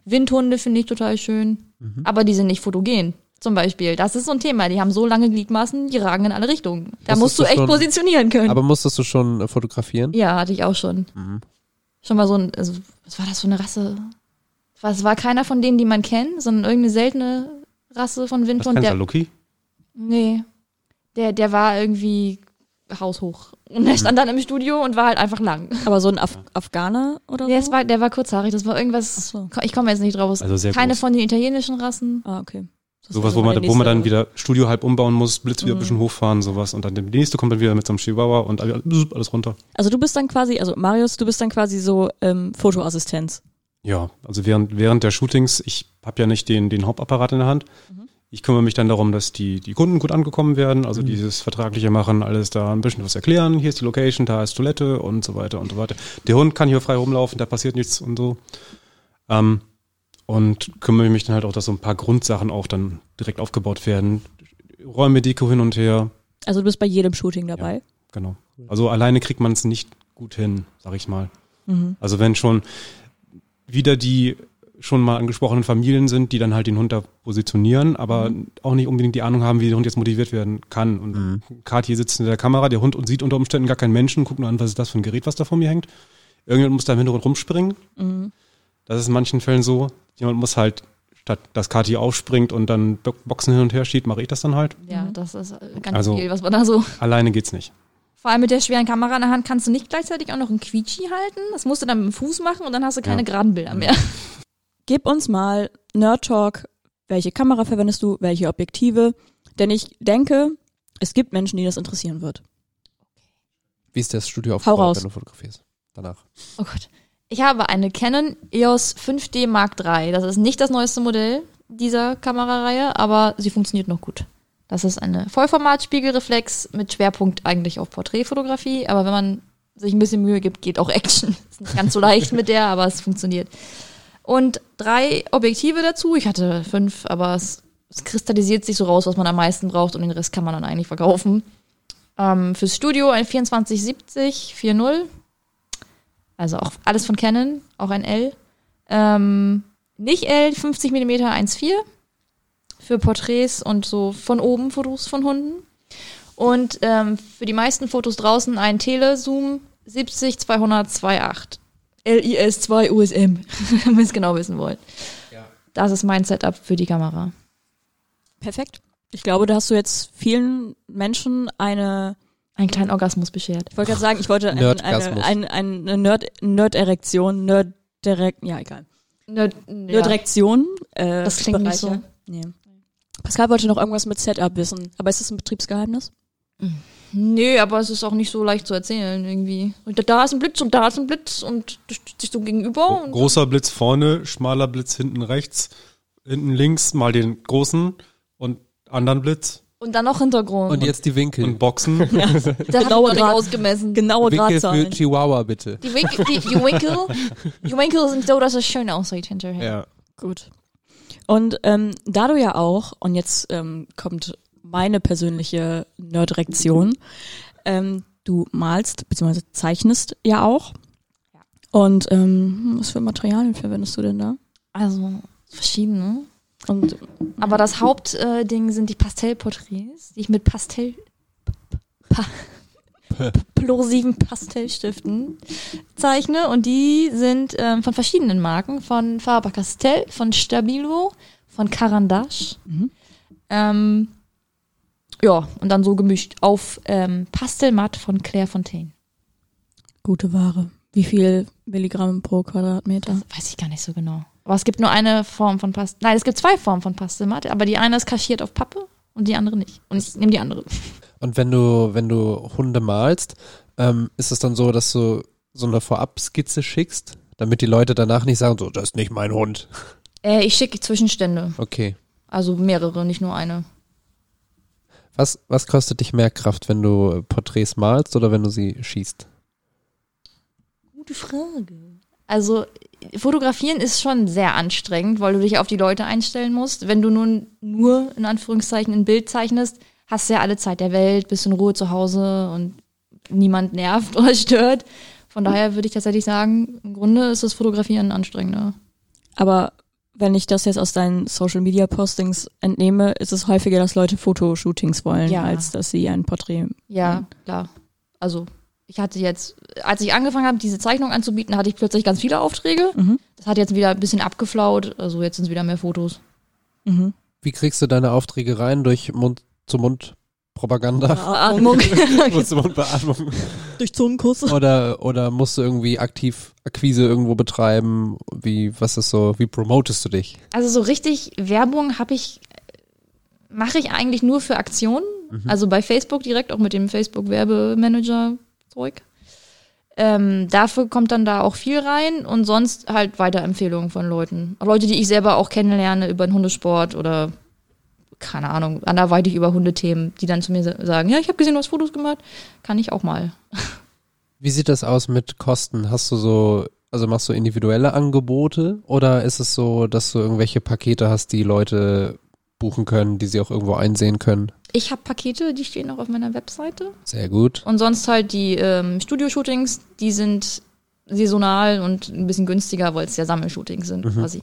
Windhunde finde ich total schön. Mhm. Aber die sind nicht fotogen. Zum Beispiel. Das ist so ein Thema. Die haben so lange Gliedmaßen, die ragen in alle Richtungen. Da Musstest musst du du echt schon- positionieren können. Aber musstest du schon äh, fotografieren? ja, hatte ich auch schon. Mhm. Schon mal so ein, also, was war das für eine Rasse? Was war keiner von denen, die man kennt, sondern irgendeine seltene Rasse von Was Windhund. kennst Der, Lucky? nee. Der, der war irgendwie haushoch. Und der stand dann im Studio und war halt einfach lang. Aber so ein Af Afghaner oder Nee, so? war, der war kurzhaarig. Das war irgendwas. So. Ich komme jetzt nicht drauf. Also sehr Keine groß. von den italienischen Rassen. Ah, okay. Das Sowas, wo man, wo man dann wieder Studio halb umbauen muss, Blitz wieder ein Mhm. bisschen hochfahren, sowas. Und dann der nächste kommt dann wieder mit so einem Chihuahua und alles runter. Also du bist dann quasi, also Marius, du bist dann quasi so ähm, Fotoassistenz. Ja, also während, während der Shootings, ich habe ja nicht den, den Hauptapparat in der Hand. Mhm. Ich kümmere mich dann darum, dass die, die Kunden gut angekommen werden, also dieses vertragliche machen, alles da ein bisschen was erklären. Hier ist die Location, da ist Toilette und so weiter und so weiter. Der Hund kann hier frei rumlaufen, da passiert nichts und so. Ähm, und kümmere mich dann halt auch, dass so ein paar Grundsachen auch dann direkt aufgebaut werden. Räume Deko hin und her, Also du bist bei jedem Shooting dabei. genau. Also alleine kriegt man es nicht gut hin, sag ich mal. Mhm. Also wenn schon wieder die schon mal angesprochenen Familien sind, die dann halt den Hund da positionieren, aber auch nicht unbedingt die Ahnung haben, wie der Hund jetzt motiviert werden kann. Und Mhm. Kati hier sitzt in der Kamera, der Hund und sieht unter Umständen gar keinen Menschen, guckt nur an, was ist das für ein Gerät, was da vor mir hängt. Irgendjemand muss da im Hintergrund rumspringen. Mhm. Das ist in manchen Fällen so. Jemand muss halt, statt dass Kati aufspringt und dann Bo- Boxen hin und her schiebt, mache ich das dann halt. Ja, Mhm. das ist äh, ganz Also- viel, was man da so. Alleine geht's nicht. Vor allem mit der schweren Kamera in der Hand kannst du nicht gleichzeitig auch noch einen Quietschi halten. Das musst du dann mit dem Fuß machen und dann hast du keine Ja. geraden Bilder mehr. Gib uns mal Nerd Talk. Welche Kamera verwendest du? Welche Objektive? Denn ich denke, es gibt Menschen, die das interessieren wird. Wie ist das Studio aufgebaut, wenn du fotografierst? Danach. Oh Gott. Ich habe eine Canon EOS 5D Mark III. Das ist nicht das neueste Modell dieser Kamerareihe, aber sie funktioniert noch gut. Das ist eine Vollformat-Spiegelreflex mit Schwerpunkt eigentlich auf Porträtfotografie, aber wenn man sich ein bisschen Mühe gibt, geht auch Action. Ist nicht ganz so leicht mit der, aber es funktioniert. Und drei Objektive dazu. Ich hatte fünf, aber es, es kristallisiert sich so raus, was man am meisten braucht und den Rest kann man dann eigentlich verkaufen. Ähm, fürs Studio ein 2470 4.0. Also auch alles von Canon, auch ein L. Ähm, nicht L, 50 mm 1.4 für Porträts und so von oben Fotos von Hunden. Und ähm, für die meisten Fotos draußen ein Telezoom 70 200 2.8. LIS 2 USM, wenn ihr es genau wissen wollt. Das ist mein Setup für die Kamera. Perfekt. Ich glaube, da hast du jetzt vielen Menschen eine, Einen kleinen Orgasmus beschert. ich wollte gerade sagen, ich wollte ein, eine, eine, eine Nerd, Nerd-Erektion, Nerd-Direkt, ja, egal. Nerd, Nerd-Erektion. Äh, Das klingt nicht Bereiche. Nee. Pascal wollte noch irgendwas mit Setup wissen, aber ist das ein Betriebsgeheimnis? Nö, aber es ist auch nicht so leicht zu erzählen irgendwie. Und da- da ist ein Blitz und da ist ein Blitz und das steht sich so gegenüber. Und Großer Blitz vorne, schmaler Blitz hinten rechts, hinten links mal den großen und anderen Blitz Und dann noch Hintergrund. Und jetzt die Winkel. und Boxen. da habe ich Genaue nicht Grad- ausgemessen. Genaue Winkel für Gradzahlen. Chihuahua, bitte. Die Winkel, die, die Winkel, die Winkel sind so, dass es schön aussieht hinterher. ja. Gut. Und ähm, da du ja auch, und jetzt ähm, kommt meine persönliche Nerdrektion, ähm, du malst bzw. zeichnest ja auch. Und ähm, was für Materialien verwendest du denn da? Also verschiedene. Und Aber das Hauptding äh, sind die Pastellporträts, die ich mit Pastell pa plosiven Pastellstiften zeichne. Und die sind ähm, von verschiedenen Marken, von Faber-Castell, von Stabilo, von Carandache. Mhm. Ähm, ja, und dann so gemischt auf ähm, Pastelmatt von Claire Fontaine. gute Ware. Wie viel Milligramm pro Quadratmeter? Weiß ich gar nicht so genau. Aber es gibt nur eine Form von Pastel. Nein, es gibt zwei Formen von Pastelmatt, aber die eine ist kaschiert auf Pappe und die andere nicht. Und ich nehme die andere. Und wenn du, wenn du Hunde malst, ähm, ist es dann so, dass du so eine Vorabskizze schickst, damit die Leute danach nicht sagen, so, das ist nicht mein Hund. Äh, ich schicke Zwischenstände. Okay. Also mehrere, nicht nur eine. Was, was kostet dich mehr Kraft, wenn du Porträts malst oder wenn du sie schießt? Gute Frage. Also fotografieren ist schon sehr anstrengend, weil du dich auf die Leute einstellen musst. Wenn du nun nur in Anführungszeichen ein Bild zeichnest, hast du ja alle Zeit der Welt, bist in Ruhe zu Hause und niemand nervt oder stört. Von daher würde ich tatsächlich sagen, im Grunde ist das Fotografieren anstrengender. Aber wenn ich das jetzt aus deinen Social Media Postings entnehme, ist es häufiger, dass Leute Fotoshootings wollen, Ja. als dass sie ein Porträt. Ja, klar. Also ich hatte jetzt, als ich angefangen habe, diese Zeichnung anzubieten, hatte ich plötzlich ganz viele Aufträge. Mhm. Das hat jetzt wieder ein bisschen abgeflaut. Also jetzt sind es wieder mehr Fotos. Mhm. Wie kriegst du deine Aufträge rein? Durch Mund-zu-Mund-Propaganda? Atmung. Mund-zu-Mund-Beatmung? Durch Zungenkuss. Oder, oder musst du irgendwie aktiv Akquise irgendwo betreiben? Wie, was ist so, wie promotest du dich? Also so richtig Werbung habe ich, mache ich eigentlich nur für Aktionen. Also bei Facebook direkt, auch mit dem Facebook Werbemanager-Zeug. Ähm, dafür kommt dann da auch viel rein und sonst halt Weiterempfehlungen von Leuten. Leute, die ich selber auch kennenlerne über den Hundesport oder keine Ahnung, anderweitig über Hundethemen, die dann zu mir sagen, ja, ich habe gesehen, du hast Fotos gemacht, kann ich auch mal. Wie sieht das aus mit Kosten? Hast du so, also machst du individuelle Angebote oder ist es so, dass du irgendwelche Pakete hast, die Leute buchen können, die sie auch irgendwo einsehen können? Ich habe Pakete, die stehen auch auf meiner Webseite. Sehr gut. Und sonst halt die ähm, Studio-Shootings, die sind saisonal und ein bisschen günstiger, weil es ja Sammelshootings sind Mhm. quasi.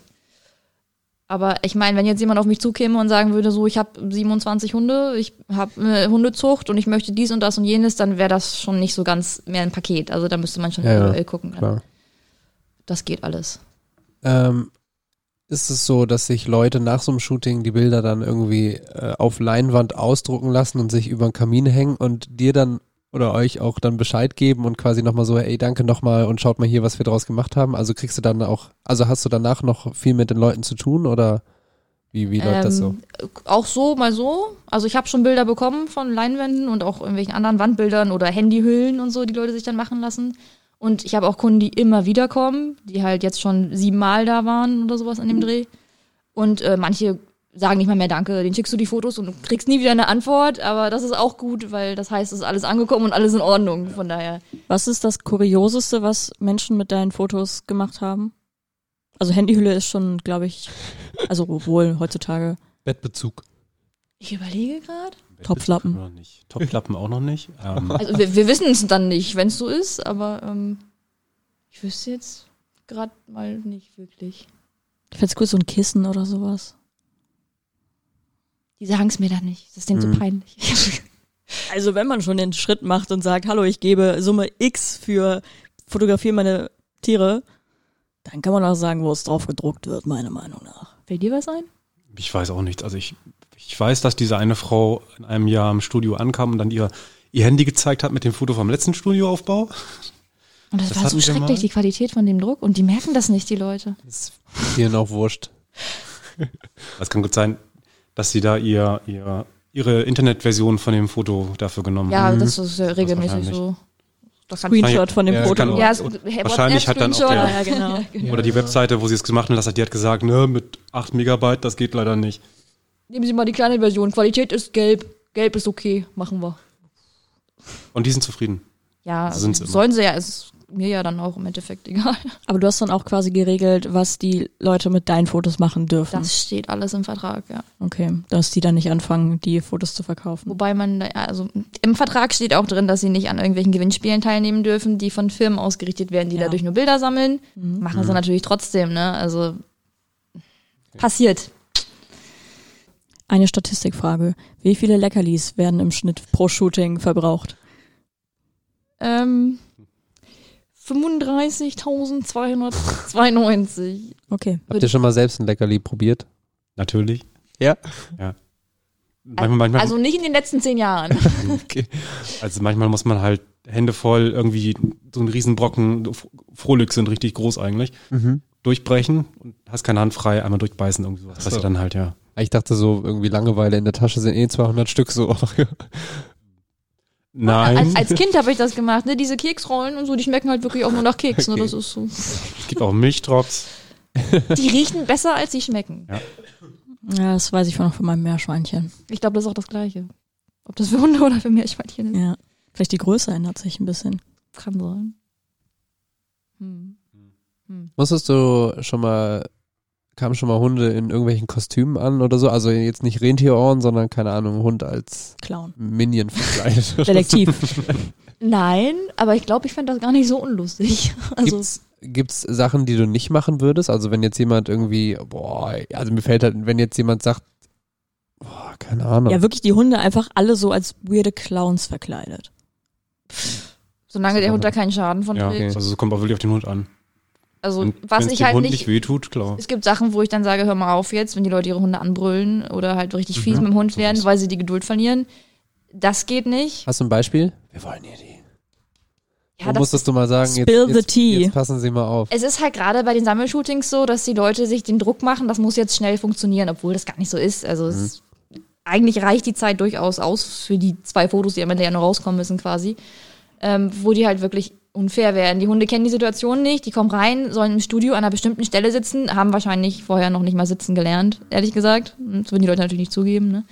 Aber ich meine, wenn jetzt jemand auf mich zukäme und sagen würde, so, ich habe 27 Hunde, ich habe äh, Hundezucht und ich möchte dies und das und jenes, dann wäre das schon nicht so ganz mehr ein Paket. Also da müsste man schon Ja, ja, individuell gucken. Klar. Das geht alles. Ähm, ist es so, dass sich Leute nach so einem Shooting die Bilder dann irgendwie äh, auf Leinwand ausdrucken lassen und sich über den Kamin hängen und dir dann oder euch auch dann Bescheid geben und quasi nochmal so, ey, danke nochmal und schaut mal hier, was wir draus gemacht haben? Also kriegst du dann auch, also hast du danach noch viel mit den Leuten zu tun oder wie, wie läuft das so? Ähm, Auch so, mal so. Also ich habe schon Bilder bekommen von Leinwänden und auch irgendwelchen anderen Wandbildern oder Handyhüllen und so, die Leute sich dann machen lassen. Und ich habe auch Kunden, die immer wieder kommen, die halt jetzt schon siebenmal da waren oder sowas an dem Dreh. Und äh, manche sagen nicht mal mehr Danke, den schickst du die Fotos und du kriegst nie wieder eine Antwort, aber das ist auch gut, weil das heißt, es ist alles angekommen und alles in Ordnung. Von daher. Was ist das Kurioseste, was Menschen mit deinen Fotos gemacht haben? Also Handyhülle ist schon, glaube ich, also wohl heutzutage. Bettbezug. Ich überlege gerade. Topflappen. Noch nicht. Topflappen auch noch nicht. Ähm, Also wir, wir wissen es dann nicht, wenn es so ist, aber ähm, ich wüsste jetzt gerade mal nicht wirklich. Ich fände cool, so ein Kissen oder sowas. Die sagen es mir dann nicht. Das ist denen Mhm. so peinlich. Also wenn man schon den Schritt macht und sagt, hallo, ich gebe Summe X für fotografiere meine Tiere, dann kann man auch sagen, wo es drauf gedruckt wird, meiner Meinung nach. Fällt dir was ein? ich weiß auch nicht. Also ich, ich weiß, dass diese eine Frau in einem Jahr im Studio ankam und dann ihr, ihr Handy gezeigt hat mit dem Foto vom letzten Studioaufbau. Und das, Das war so schrecklich, die Qualität von dem Druck. Und die merken das nicht, die Leute. Ist vielen auch wurscht. Es kann gut sein, dass sie da ihr, ihr, ihre Internetversion von dem Foto dafür genommen Ja, haben. das ist ja regelmäßig so. Das Screenshot von dem Ja, Foto. kann- ja, es, Und hey, wahrscheinlich hat dann auch der-. Ja, genau. Oder die Webseite, wo sie es gemacht hat, die hat gesagt, ne, mit 8 Megabyte, das geht leider nicht. Nehmen Sie mal die kleine Version. Qualität ist gelb. Gelb ist okay. Machen wir. Und die sind zufrieden. Ja, also Sind sie immer. sollen sie ja. Ist mir ja dann auch im Endeffekt egal. Aber du hast dann auch quasi geregelt, was die Leute mit deinen Fotos machen dürfen. Das steht alles im Vertrag, ja. Okay, dass die dann nicht anfangen, die Fotos zu verkaufen. Wobei man, also im Vertrag steht auch drin, dass sie nicht an irgendwelchen Gewinnspielen teilnehmen dürfen, die von Firmen ausgerichtet werden, die Ja. dadurch nur Bilder sammeln. Mhm. Machen sie natürlich trotzdem, ne? Also passiert. Eine Statistikfrage. Wie viele Leckerlis werden im Schnitt pro Shooting verbraucht? Ähm, 35.292. Okay. Habt ihr schon mal selbst ein Leckerli probiert? Natürlich. Ja. Ja. Manchmal, manchmal, Also nicht in den letzten zehn Jahren. Okay. also manchmal muss man halt Hände voll irgendwie so einen Riesenbrocken, Frohlich sind richtig groß eigentlich, Mhm. durchbrechen und hast keine Hand frei, einmal durchbeißen irgendwie sowas. Das so. ist dann halt, ja. Ich dachte so, irgendwie Langeweile in der Tasche sind eh 200 Stück so. Nein, Als, als Kind habe ich das gemacht, ne? Diese Keksrollen und so, die schmecken halt wirklich auch nur nach Keks, ne? Okay. Das ist so. es gibt auch Milchdrops. Die riechen besser, als sie schmecken. Ja, das weiß ich von noch von meinem Meerschweinchen. Ich glaube, das ist auch das Gleiche. Ob das für Hunde oder für Meerschweinchen ist, Ja. Vielleicht die Größe ändert sich ein bisschen. kann sein. Hm. Musstest du schon mal, kamen schon mal Hunde in irgendwelchen Kostümen an oder so? Also jetzt nicht Rentierohren, sondern keine Ahnung, Hund als Clown. Minion verkleidet. Detektiv. Nein, aber ich glaube, ich fände das gar nicht so unlustig. Also, Gibt's, gibt's Sachen, die du nicht machen würdest? Also wenn jetzt jemand irgendwie, boah, also mir fällt halt, wenn jetzt jemand sagt, boah, keine Ahnung. ja, wirklich die Hunde einfach alle so als weirde Clowns verkleidet. solange der Hund da keinen Schaden von Ja, trägt. also es kommt auch wirklich auf den Hund an. Also, Und was ich halt Hund nicht. nicht wehtut, klar. Es gibt Sachen, wo ich dann sage, hör mal auf jetzt, wenn die Leute ihre Hunde anbrüllen oder halt richtig fies Mhm. mit dem Hund Sowas. werden, weil sie die Geduld verlieren. Das geht nicht. Hast du ein Beispiel? Wir wollen hier die. Ja, Wo das musstest du mal sagen, jetzt, jetzt, tea. jetzt passen Sie mal auf. Es ist halt gerade bei den Sammelshootings so, dass die Leute sich den Druck machen, das muss jetzt schnell funktionieren, obwohl das gar nicht so ist. Also es, eigentlich reicht die Zeit durchaus aus für die zwei Fotos, die am Ende ja noch rauskommen müssen quasi. Ähm, wo die halt wirklich unfair werden. Die Hunde kennen die Situation nicht, die kommen rein, sollen im Studio an einer bestimmten Stelle sitzen, haben wahrscheinlich vorher noch nicht mal sitzen gelernt, ehrlich gesagt. Das würden die Leute natürlich nicht zugeben. Ne?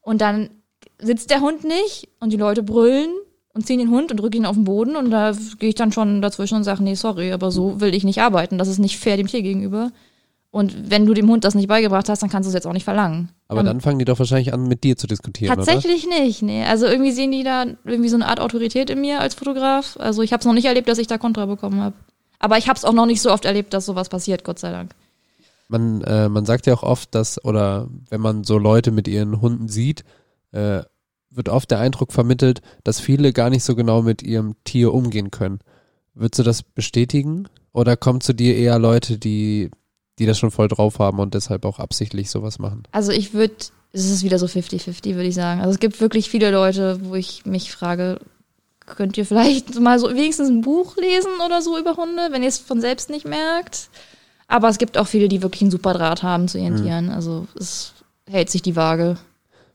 Und dann sitzt der Hund nicht und die Leute brüllen und ziehen den Hund und drücken ihn auf den Boden und da gehe ich dann schon dazwischen und sage, nee, sorry, aber so will ich nicht arbeiten. Das ist nicht fair dem Tier gegenüber. Und wenn du dem Hund das nicht beigebracht hast, dann kannst du es jetzt auch nicht verlangen. Aber dann fangen die doch wahrscheinlich an, mit dir zu diskutieren, Tatsächlich oder? nicht, nee. Also irgendwie sehen die da irgendwie so eine Art Autorität in mir als Fotograf. Also ich habe es noch nicht erlebt, dass ich da Kontra bekommen habe. Aber ich habe es auch noch nicht so oft erlebt, dass sowas passiert, Gott sei Dank. Man, äh, man sagt ja auch oft, dass, oder wenn man so Leute mit ihren Hunden sieht, äh, wird oft der Eindruck vermittelt, dass viele gar nicht so genau mit ihrem Tier umgehen können. Würdest du das bestätigen? Oder kommen zu dir eher Leute, die, die das schon voll drauf haben und deshalb auch absichtlich sowas machen? Also ich würde, es ist wieder so 50-50, würde ich sagen. Also es gibt wirklich viele Leute, wo ich mich frage, könnt ihr vielleicht mal so wenigstens ein Buch lesen oder so über Hunde, wenn ihr es von selbst nicht merkt. Aber es gibt auch viele, die wirklich einen super Draht haben zu ihren Mhm. Tieren. Also es hält sich die Waage.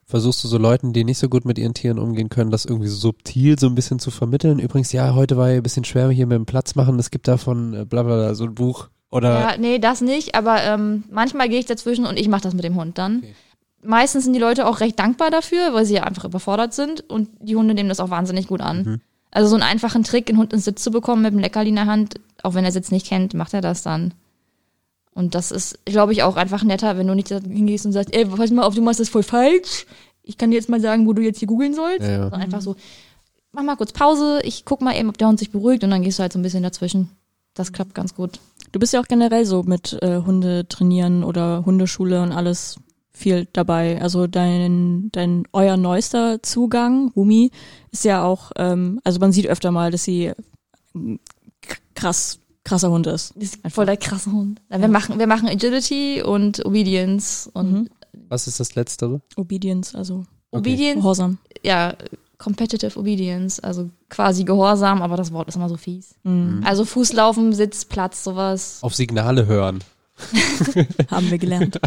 Versuchst du so Leuten, die nicht so gut mit ihren Tieren umgehen können, das irgendwie so subtil so ein bisschen zu vermitteln? Übrigens, ja, heute war ja ein bisschen schwer hier mit dem Platz machen. Es gibt davon äh, bla bla bla, so ein Buch. Oder Ja, nee, das nicht, aber ähm, manchmal gehe ich dazwischen und ich mache das mit dem Hund dann. Okay. Meistens sind die Leute auch recht dankbar dafür, weil sie ja einfach überfordert sind und die Hunde nehmen das auch wahnsinnig gut an. Mhm. Also so einen einfachen Trick, den Hund ins Sitz zu bekommen mit dem Leckerli in der Hand, auch wenn er Sitz nicht kennt, macht er das dann. Und das ist, glaube ich, auch einfach netter, wenn du nicht da hingehst und sagst, ey, pass mal auf, du machst das voll falsch. Ich kann dir jetzt mal sagen, wo du jetzt hier googeln sollst. Ja, ja. Sondern einfach so, mach mal kurz Pause, ich guck mal eben, ob der Hund sich beruhigt und dann gehst du halt so ein bisschen dazwischen. Das klappt ganz gut. Du bist ja auch generell so mit äh, Hunde trainieren oder Hundeschule und alles viel dabei. Also dein, dein euer neuester Zugang, Rumi, ist ja auch, ähm, also man sieht öfter mal, dass sie k- krass, krasser Hund ist. Das ist voll der krasse Hund. Wir machen, wir machen Agility und Obedience und Mhm. was ist das Letztere? Obedience, also Obedience, Gehorsam. ja, Competitive Obedience, also quasi Gehorsam, aber das Wort ist immer so fies. Mhm. Also Fußlaufen, Sitz, Platz, sowas. Auf Signale hören. Haben wir gelernt.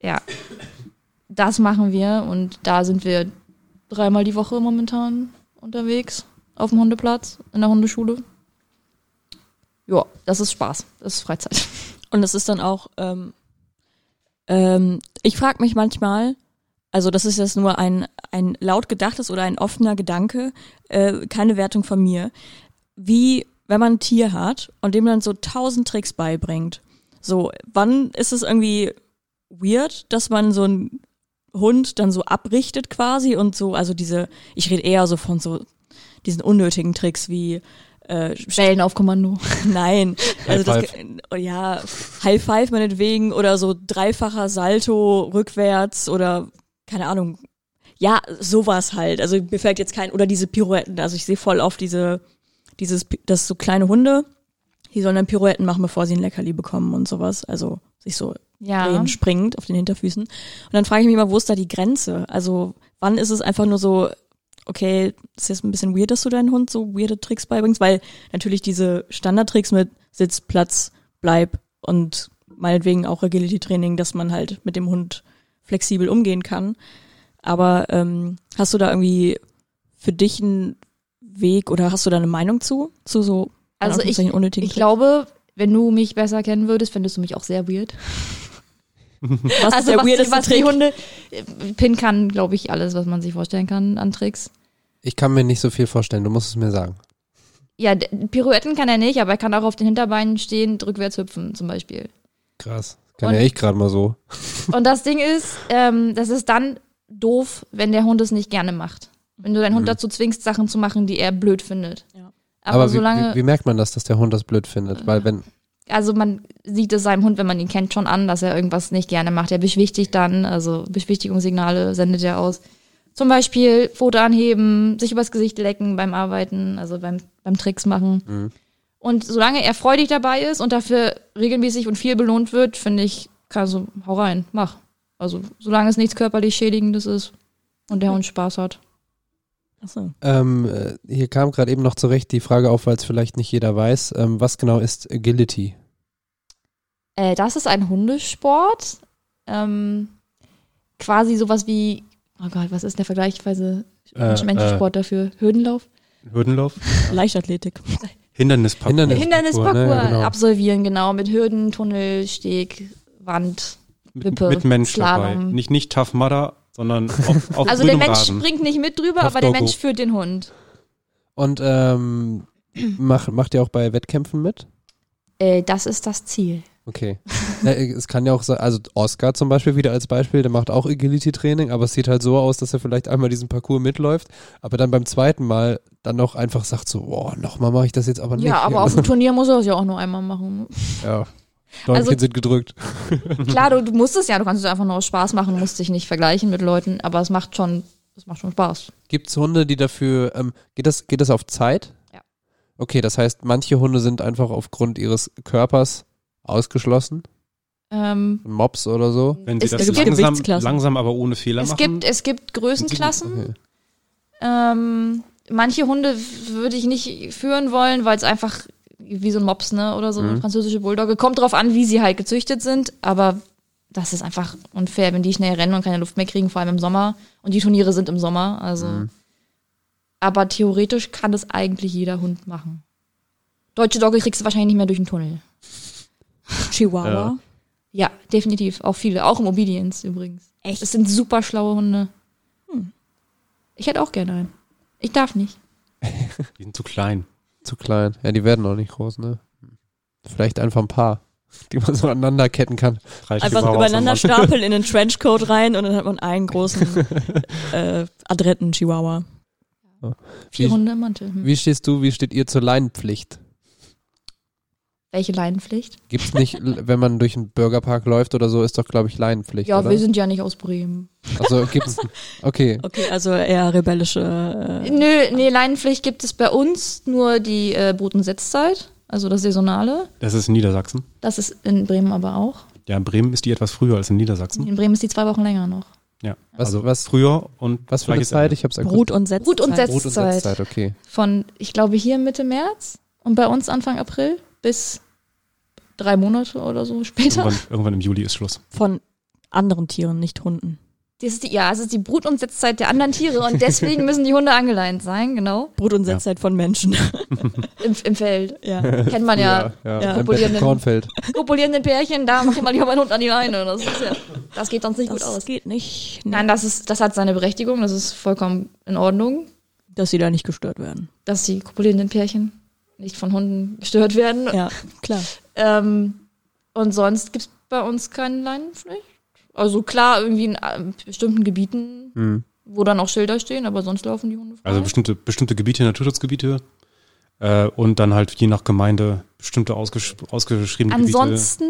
Ja. Das machen wir und da sind wir dreimal die Woche momentan unterwegs auf dem Hundeplatz, in der Hundeschule. Ja, das ist Spaß. Das ist Freizeit. Und es ist dann auch, ähm, ähm, ich frage mich manchmal, also das ist jetzt nur ein, ein laut gedachtes oder ein offener Gedanke, äh, keine Wertung von mir, wie wenn man ein Tier hat und dem dann so tausend Tricks beibringt. So, wann ist es irgendwie weird, dass man so einen Hund dann so abrichtet quasi und so, also diese, ich rede eher so von so diesen unnötigen Tricks wie äh, Stellen auf Kommando. Nein, also das, Five. ja, High Five meinetwegen oder so dreifacher Salto rückwärts oder keine Ahnung. Ja, sowas halt. Also mir fällt jetzt kein oder diese Pirouetten. Also ich sehe voll auf diese dieses das so kleine Hunde, die sollen dann Pirouetten machen, bevor sie ein Leckerli bekommen und sowas. Also sich so Ja. drehen, springend auf den Hinterfüßen. Und dann frage ich mich mal, wo ist da die Grenze? Also wann ist es einfach nur so, okay, ist jetzt ein bisschen weird, dass du deinen Hund so weirde Tricks beibringst, weil natürlich diese Standardtricks mit Sitz, Platz, Bleib und meinetwegen auch Agility-Training, dass man halt mit dem Hund flexibel umgehen kann. Aber ähm, hast du da irgendwie für dich einen Weg oder hast du da eine Meinung zu? Zu so Also ich, unnötigen ich Tricks? glaube, wenn du mich besser kennen würdest, fändest du mich auch sehr weird. was ist Also der was, weirdeste was die Trick? Hunde, äh, Pin kann, glaube ich, alles, was man sich vorstellen kann an Tricks. Ich kann mir nicht so viel vorstellen, du musst es mir sagen. Ja, Pirouetten kann er nicht, aber er kann auch auf den Hinterbeinen stehen, rückwärts hüpfen zum Beispiel. Krass. Kann Und- ja ich gerade mal so. Und das Ding ist, ähm, das ist dann doof, wenn der Hund es nicht gerne macht. Wenn du deinen Hund Mhm. dazu zwingst, Sachen zu machen, die er blöd findet. Ja. Aber, Aber, wie, solange, wie, wie merkt man das, dass der Hund das blöd findet? Weil wenn, also man sieht es seinem Hund, wenn man ihn kennt, schon an, dass er irgendwas nicht gerne macht. Er beschwichtigt dann, also Beschwichtigungssignale sendet er aus. Zum Beispiel Foto anheben, sich übers Gesicht lecken beim Arbeiten, also beim, beim Tricks machen. Mhm. Und solange er freudig dabei ist und dafür regelmäßig und viel belohnt wird, finde ich, kann so, hau rein, mach. Also solange es nichts körperlich Schädigendes ist und der Hund Spaß hat. Achso. ähm, äh, hier kam gerade eben noch zurecht die Frage auf, weil es vielleicht nicht jeder weiß, ähm, was genau ist Agility? Äh, das ist ein Hundesport. Ähm, quasi sowas wie, oh Gott, was ist der vergleichsweise Äh, Menschensport dafür? Hürdenlauf? Hürdenlauf, Leichtathletik. Hindernisparcours. Hindernis- Hindernisparcours ne, genau. absolvieren, genau, mit Hürden, Tunnel, Steg, Wand. mit, Wippe, mit Mensch dabei. Slalom. Nicht, nicht Tough Mudder, sondern auf, auf Also der Mensch Rasen. springt nicht mit drüber, Auf aber der Doggo. Mensch führt den Hund. Und ähm, mach, macht ihr auch bei Wettkämpfen mit? Äh, das ist das Ziel. Okay. Ja, es kann ja auch sein, also Oscar zum Beispiel wieder als Beispiel, der macht auch Agility-Training, aber es sieht halt so aus, dass er vielleicht einmal diesen Parcours mitläuft, aber dann beim zweiten Mal dann noch einfach sagt so, boah, nochmal mache ich das jetzt aber nicht. Ja, aber auf dem Turnier muss er es ja auch nur einmal machen. ja. Däumchen Also- sind gedrückt. Klar, du, du musst es ja, du kannst es einfach nur aus Spaß machen, musst dich nicht vergleichen mit Leuten, aber es macht schon, es macht schon Spaß. Gibt's Hunde, die dafür, ähm, geht das, geht das auf Zeit? Ja. Okay, das heißt, manche Hunde sind einfach aufgrund ihres Körpers ausgeschlossen, Ähm, Mops oder so. Wenn sie Es- das es gibt langsam, langsam, aber ohne Fehler es, machen. gibt, es gibt Größenklassen. Okay. Ähm, manche Hunde würde ich nicht führen wollen, weil es einfach wie so ein Mops, ne, oder so eine Mhm. französische Bulldogge. Kommt drauf an, wie sie halt gezüchtet sind, aber das ist einfach unfair, wenn die schnell rennen und keine Luft mehr kriegen, vor allem im Sommer. Und die Turniere sind im Sommer, also. Mhm. Aber theoretisch kann das eigentlich jeder Hund machen. Deutsche Dogge kriegst du wahrscheinlich nicht mehr durch den Tunnel. Chihuahua. Ja. Ja, definitiv. Auch viele. Auch im Obedience übrigens. Echt? Das sind super schlaue Hunde. Hm. Ich hätte auch gerne einen. Ich darf nicht. Die sind zu klein. Zu klein. Ja, die werden auch nicht groß, ne? Vielleicht einfach ein paar, die man so aneinander ketten kann. Drei Einfach übereinander stapeln in einen Trenchcoat rein und dann hat man einen großen äh, adretten Chihuahua. Vier Wie- Hunde im Mantel. Hm. Wie stehst du, wie steht ihr zur Leinenpflicht? Welche Leinenpflicht? Gibt's nicht, wenn man durch einen Bürgerpark läuft oder so, ist doch, glaube ich, Leinenpflicht, Ja, oder? wir sind ja nicht aus Bremen. also gibt's, okay. Okay, also eher rebellische. Äh, Nö, nee, Leinenpflicht gibt es bei uns nur die äh, Brut- und Setzzeit, also das Saisonale. Das ist in Niedersachsen. Das ist in Bremen aber auch. Ja, in Bremen ist die etwas früher als in Niedersachsen. In Bremen ist die zwei Wochen länger noch. Ja, Was- also was- früher und Was für eine Zeit? Ich hab's Brut und Setzzeit. Brut und Brut-. Setzzeit, okay. Von, ich glaube, hier Mitte März und bei uns Anfang April bis drei Monate oder so später. Irgendwann, irgendwann im Juli ist Schluss. Von anderen Tieren, nicht Hunden. Das ist die, ja, es ist die Brut- und Setzzeit der anderen Tiere und deswegen müssen die Hunde angeleint sein, genau. Brut- und Ja. Setzzeit von Menschen. Im, im Feld. ja. Kennt man ja. ja. Ja. Im Kornfeld. Kopulierende Pärchen, da mach ich mal lieber meinen Hund an die Leine. Das, ist ja, das geht sonst nicht gut Das aus. geht nicht. Nee. Nein, das, ist, das hat seine Berechtigung, das ist vollkommen in Ordnung, Dass sie da nicht gestört werden. dass die kopulierenden Pärchen nicht von Hunden gestört werden. Ja, klar. Ähm, und sonst gibt's bei uns keine Leinenpflicht. Also klar, irgendwie in äh, bestimmten Gebieten, Hm. wo dann auch Schilder stehen, aber sonst laufen die Hunde frei. Also bestimmte, bestimmte Gebiete, Naturschutzgebiete äh, und dann halt je nach Gemeinde bestimmte ausgesch ausgeschriebene Ansonsten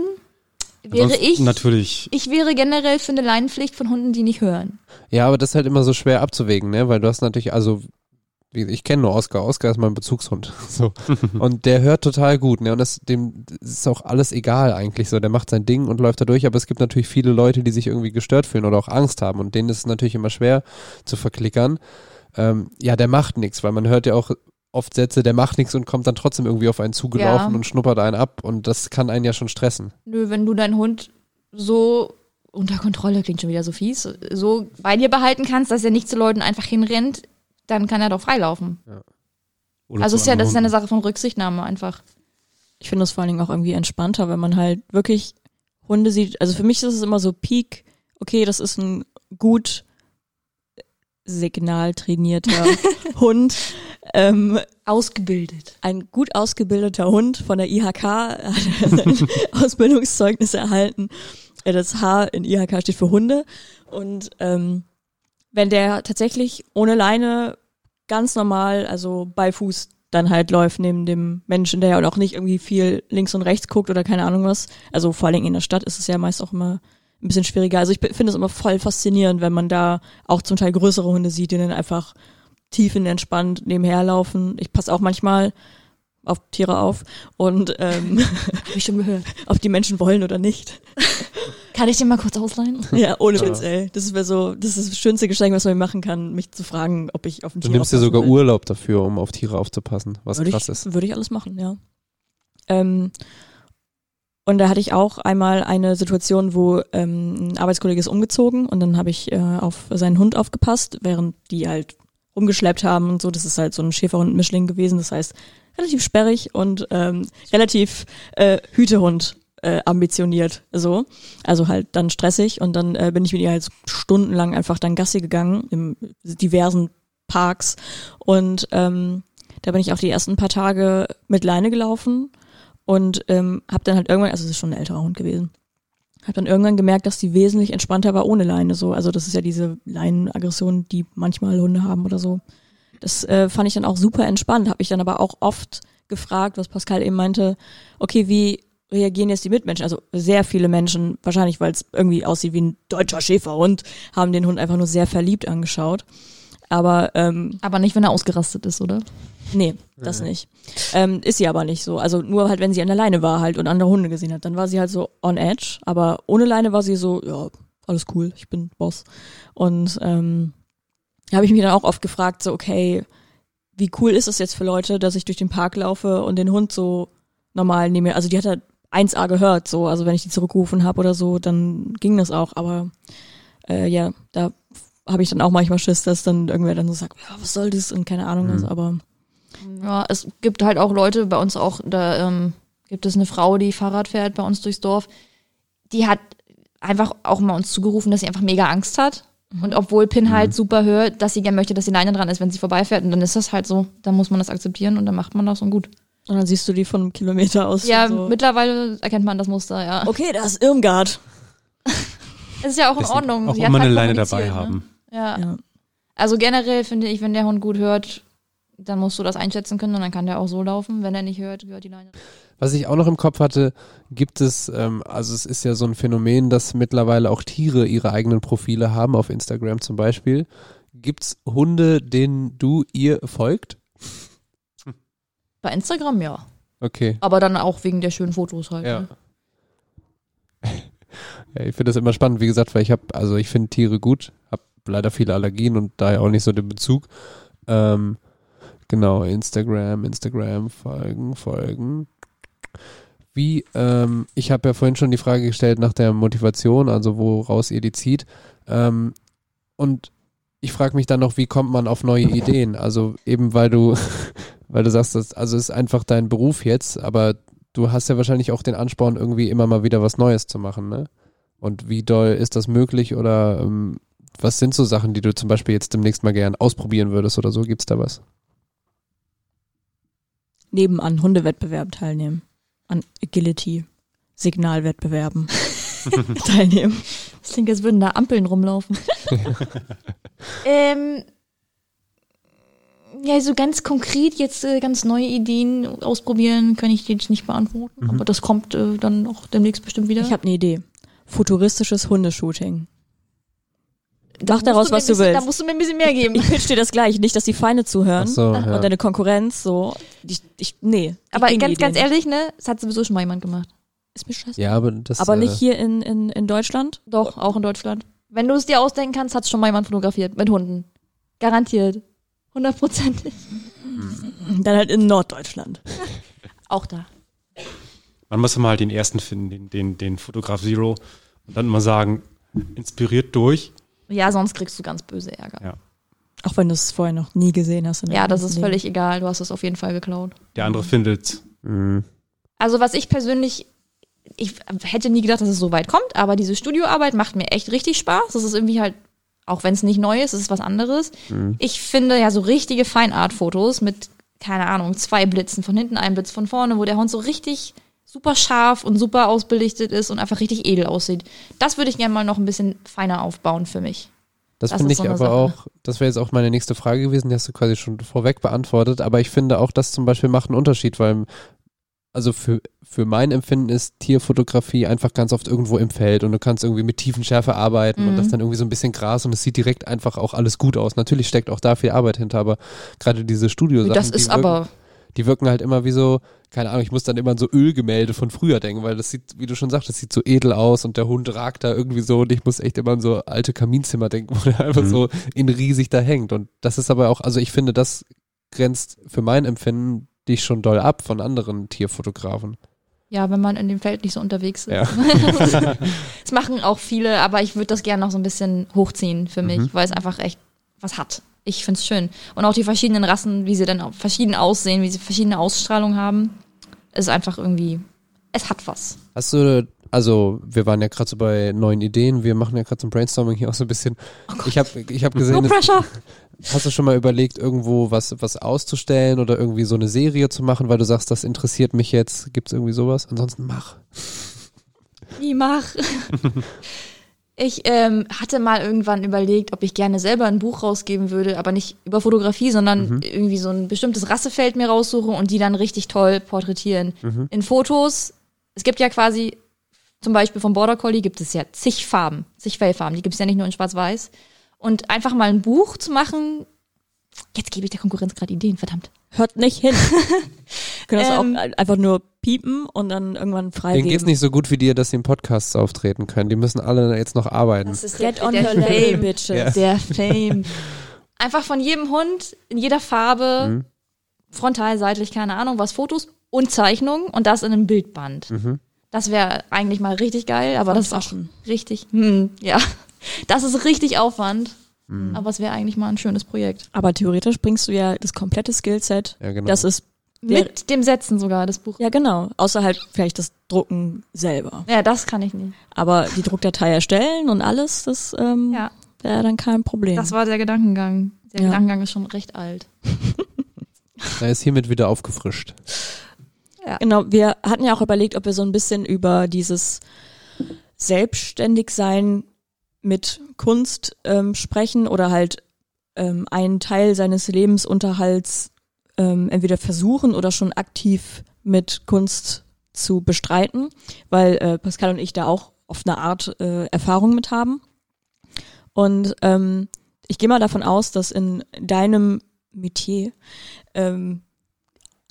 Gebiete. wäre Ansonsten ich, Natürlich. ich wäre generell für eine Leinenpflicht von Hunden, die nicht hören. Ja, aber das ist halt immer so schwer abzuwägen, ne? Weil du hast natürlich, also ich kenne nur Oscar. Oscar ist mein Bezugshund. So. Und der hört total gut, ne? Und das, dem ist auch alles egal eigentlich so. Der macht sein Ding und läuft da durch, aber es gibt natürlich viele Leute, die sich irgendwie gestört fühlen oder auch Angst haben. Und denen ist es natürlich immer schwer zu verklickern. Ähm, ja, der macht nichts, weil man hört ja auch oft Sätze, der macht nichts und kommt dann trotzdem irgendwie auf einen zugelaufen Ja. und schnuppert einen ab. Und das kann einen ja schon stressen. Nö, wenn du deinen Hund so unter Kontrolle, klingt schon wieder so fies, so bei dir behalten kannst, dass er nicht zu Leuten einfach hinrennt, dann kann er doch freilaufen. Oder also ist ja, das ist ja eine Sache von Rücksichtnahme einfach. Ich finde das vor allen Dingen auch irgendwie entspannter, wenn man halt wirklich Hunde sieht. Also für mich ist es immer so Peak, okay, das ist ein gut signaltrainierter Hund. Ähm, Ausgebildet. ein gut ausgebildeter Hund von der IHK hat ein Ausbildungszeugnis erhalten. Äh, Das H in IHK steht für Hunde. Und ähm, wenn der tatsächlich ohne Leine ganz normal, also bei Fuß dann halt läuft neben dem Menschen, der ja auch nicht irgendwie viel links und rechts guckt oder keine Ahnung was. Also vor allen Dingen in der Stadt ist es ja meist auch immer ein bisschen schwieriger. Also ich finde es immer voll faszinierend, wenn man da auch zum Teil größere Hunde sieht, die dann einfach tiefenentspannt nebenher laufen. Ich passe auch manchmal auf Tiere auf und ähm, Hab ich schon gehört. ob die Menschen wollen oder nicht. Kann ich den mal kurz ausleihen? Ja, ohne Witz, ey. Das wäre so, das ist das schönste Geschenk, was man mir machen kann, mich zu fragen, ob ich auf ein Du Tier nimmst dir aufpassen sogar will. Urlaub dafür, um auf Tiere aufzupassen, was würde krass ich, ist. Würde ich alles machen, ja. Ähm, und da hatte ich auch einmal eine Situation, wo ähm, ein Arbeitskollege ist umgezogen und dann habe ich äh, auf seinen Hund aufgepasst, während die halt rumgeschleppt haben und so. Das ist halt so ein Schäferhund-Mischling gewesen. Das heißt, relativ sperrig und ähm, relativ äh, Hütehund äh, ambitioniert so. Also halt dann stressig und dann äh, bin ich mit ihr halt stundenlang einfach dann Gassi gegangen im diversen Parks und ähm, da bin ich auch die ersten paar Tage mit Leine gelaufen und ähm, habe dann halt irgendwann, also es ist schon ein älterer Hund gewesen, habe dann irgendwann gemerkt, dass die wesentlich entspannter war ohne Leine so. Also das ist ja diese Leinenaggression, die manchmal Hunde haben oder so. Das äh, fand ich dann auch super entspannt. Habe ich dann aber auch oft gefragt, was Pascal eben meinte. Okay, wie reagieren jetzt die Mitmenschen? Also sehr viele Menschen, wahrscheinlich weil es irgendwie aussieht wie ein deutscher Schäferhund, haben den Hund einfach nur sehr verliebt angeschaut. Aber ähm, Aber nicht, wenn er ausgerastet ist, oder? Nee, das nicht. Ähm, ist sie aber nicht so. Also nur halt, wenn sie an der Leine war halt und andere Hunde gesehen hat, dann war sie halt so on edge. Aber ohne Leine war sie so, ja, alles cool, ich bin Boss. Und ähm, habe ich mich dann auch oft gefragt, so, okay, wie cool ist es jetzt für Leute, dass ich durch den Park laufe und den Hund so normal nehme. Also die hat halt 1A gehört, so. Also wenn ich die zurückgerufen habe oder so, dann ging das auch. Aber äh, ja, da habe ich dann auch manchmal Schiss, dass dann irgendwer dann so sagt, ja, was soll das und keine Ahnung was, aber Ja, es gibt halt auch Leute bei uns auch, da ähm, gibt es eine Frau, die Fahrrad fährt bei uns durchs Dorf. Die hat einfach auch mal uns zugerufen, dass sie einfach mega Angst hat. Und obwohl Pin halt super hört, dass sie gerne möchte, dass die Leine dran ist, wenn sie vorbeifährt. Und dann ist das halt so. Dann muss man das akzeptieren und dann macht man das und gut. Und dann siehst du die von einem Kilometer aus. Ja, so. mittlerweile erkennt man das Muster, ja. Okay, da ist Irmgard. Es ist ja auch in Deswegen Ordnung. Auch Sie hat immer eine halt Leine kommuniziert, dabei ne? haben. Ja. Ja. Also generell finde ich, wenn der Hund gut hört, dann musst du das einschätzen können und dann kann der auch so laufen. Wenn er nicht hört, gehört die Leine. Was ich auch noch im Kopf hatte, gibt es, ähm, also es ist ja so ein Phänomen, dass mittlerweile auch Tiere ihre eigenen Profile haben, auf Instagram zum Beispiel. Gibt's Hunde, denen du ihr folgt? Bei Instagram ja. Okay. Aber dann auch wegen der schönen Fotos halt. Ja. Ne? ja ich finde das immer spannend, wie gesagt, weil ich habe, also ich finde Tiere gut, habe leider viele Allergien und daher auch nicht so den Bezug. Ähm, genau, Instagram, Instagram, folgen, folgen. Wie, ähm, ich habe ja vorhin schon die Frage gestellt nach der Motivation, also woraus ihr die zieht. Ähm, und ich frage mich dann noch, wie kommt man auf neue Ideen? Also eben weil du, weil du sagst, das, also ist einfach dein Beruf jetzt, aber du hast ja wahrscheinlich auch den Ansporn, irgendwie immer mal wieder was Neues zu machen, ne? Und wie doll ist das möglich oder ähm, was sind so Sachen, die du zum Beispiel jetzt demnächst mal gern ausprobieren würdest oder so? Gibt's da was? Neben an Hundewettbewerben teilnehmen. An Agility, Signalwettbewerben teilnehmen. Das klingt, als würden da Ampeln rumlaufen. ähm, ja, so ganz konkret jetzt äh, ganz neue Ideen ausprobieren, kann ich dir jetzt nicht beantworten. Aber das kommt äh, dann auch demnächst bestimmt wieder. Ich habe eine Idee. Futuristisches Hundeshooting. Mach daraus, was du bisschen- willst. Da musst du mir ein bisschen mehr geben. Ich pitch dir das gleich, nicht, dass die Feinde zuhören. Ach so, ja. Und deine Konkurrenz, so. Die, ich, nee. Aber ganz, ganz ehrlich, ne, das hat sowieso schon mal jemand gemacht. Ist mir scheiße. Ja, aber das Aber äh, nicht hier in, in, in Deutschland? Doch, auch in Deutschland. Wenn du es dir ausdenken kannst, hat schon mal jemand fotografiert mit Hunden. Garantiert. Hundertprozentig. Dann halt in Norddeutschland. Auch da. Man muss mal halt den ersten finden, den, den, den Fotograf Zero. Und dann mal sagen, inspiriert durch. Ja, sonst kriegst du ganz böse Ärger. Auch wenn du es vorher noch nie gesehen hast. Ja, das ist Leben. völlig egal. Du hast es auf jeden Fall geklaut. Der andere findet's. mh. Also was ich persönlich, ich hätte nie gedacht, dass es so weit kommt, aber diese Studioarbeit macht mir echt richtig Spaß. Das ist irgendwie halt, auch wenn es nicht neu ist, es ist was anderes. Ich finde ja so richtige Feinart-Fotos mit, keine Ahnung, zwei Blitzen, von hinten ein Blitz von vorne, wo der Hund so richtig super scharf und super ausbelichtet ist und einfach richtig edel aussieht. Das würde ich gerne mal noch ein bisschen feiner aufbauen für mich. Das, Das finde ich so aber Sache. auch, das wäre jetzt auch meine nächste Frage gewesen, die hast du quasi schon vorweg beantwortet, aber ich finde auch, das zum Beispiel macht einen Unterschied, weil, also für, für mein Empfinden ist Tierfotografie einfach ganz oft irgendwo im Feld und du kannst irgendwie mit Tiefenschärfe arbeiten und das dann irgendwie so ein bisschen Gras und es sieht direkt einfach auch alles gut aus. Natürlich steckt auch da viel Arbeit hinter, aber gerade diese Studiosachen, das die ist wirken, aber, die wirken halt immer wie so, keine Ahnung, ich muss dann immer an so Ölgemälde von früher denken, weil das sieht, wie du schon sagst, das sieht so edel aus und der Hund ragt da irgendwie so und ich muss echt immer an so alte Kaminzimmer denken, wo der einfach Mhm. so in riesig da hängt. Und das ist aber auch, also ich finde, das grenzt für mein Empfinden dich schon doll ab von anderen Tierfotografen. ja, wenn man in dem Feld nicht so unterwegs ist. Ja. Das machen auch viele, aber ich würde das gerne noch so ein bisschen hochziehen für mich, Mhm. weil es einfach echt was hat. Ich find's schön. Und auch die verschiedenen Rassen, wie sie dann auch verschieden aussehen, wie sie verschiedene Ausstrahlung haben, ist einfach irgendwie, es hat was. Hast du, also wir waren ja gerade so bei neuen Ideen, wir machen ja gerade zum Brainstorming hier auch so ein bisschen. ich habe ich hab gesehen, No pressure. hast du schon mal überlegt, irgendwo was, was auszustellen oder irgendwie so eine Serie zu machen, weil du sagst, das interessiert mich jetzt. Gibt's irgendwie sowas? Ansonsten mach. Wie mach? Ich ähm, hatte mal irgendwann überlegt, ob ich gerne selber ein Buch rausgeben würde, aber nicht über Fotografie, sondern irgendwie so ein bestimmtes Rassefeld mir raussuche und die dann richtig toll porträtieren. In Fotos, es gibt ja quasi, zum Beispiel vom Border Collie gibt es ja zig Farben, zig Fellfarben, die gibt es ja nicht nur in Schwarz-Weiß. Und einfach mal ein Buch zu machen, jetzt gebe ich der Konkurrenz gerade Ideen, verdammt. Hört nicht hin. Können das Ähm. auch einfach nur piepen und dann irgendwann Denen freigeben. geht's nicht so gut wie dir, dass sie in Podcasts auftreten können. Die müssen alle jetzt noch arbeiten. ist Get on her level, bitches. Ja. Der Fame. Einfach von jedem Hund in jeder Farbe, Mhm. frontal, seitlich, keine Ahnung, was Fotos und Zeichnungen und das in einem Bildband. Mhm. Das wäre eigentlich mal richtig geil, aber das ist auch richtig, hm, ja. Das ist richtig Aufwand, Mhm. aber es wäre eigentlich mal ein schönes Projekt. Aber theoretisch bringst du ja das komplette Skillset. Ja, genau. Das ist Mit dem Setzen sogar, das Buch. ja genau. Außer halt vielleicht das Drucken selber. Ja, das kann ich nicht. Aber die Druckdatei erstellen und alles, das ähm, Ja, wäre dann kein Problem. das war der Gedankengang. Der Ja. Gedankengang ist schon recht alt. Er ist hiermit wieder aufgefrischt. Genau, wir hatten ja auch überlegt, ob wir so ein bisschen über dieses Selbstständigsein mit Kunst ähm, sprechen oder halt ähm, einen Teil seines Lebensunterhalts ähm, entweder versuchen oder schon aktiv mit Kunst zu bestreiten, weil äh, Pascal und ich da auch auf eine Art äh, Erfahrung mit haben. Und ähm, ich gehe mal davon aus, dass in deinem Metier ähm,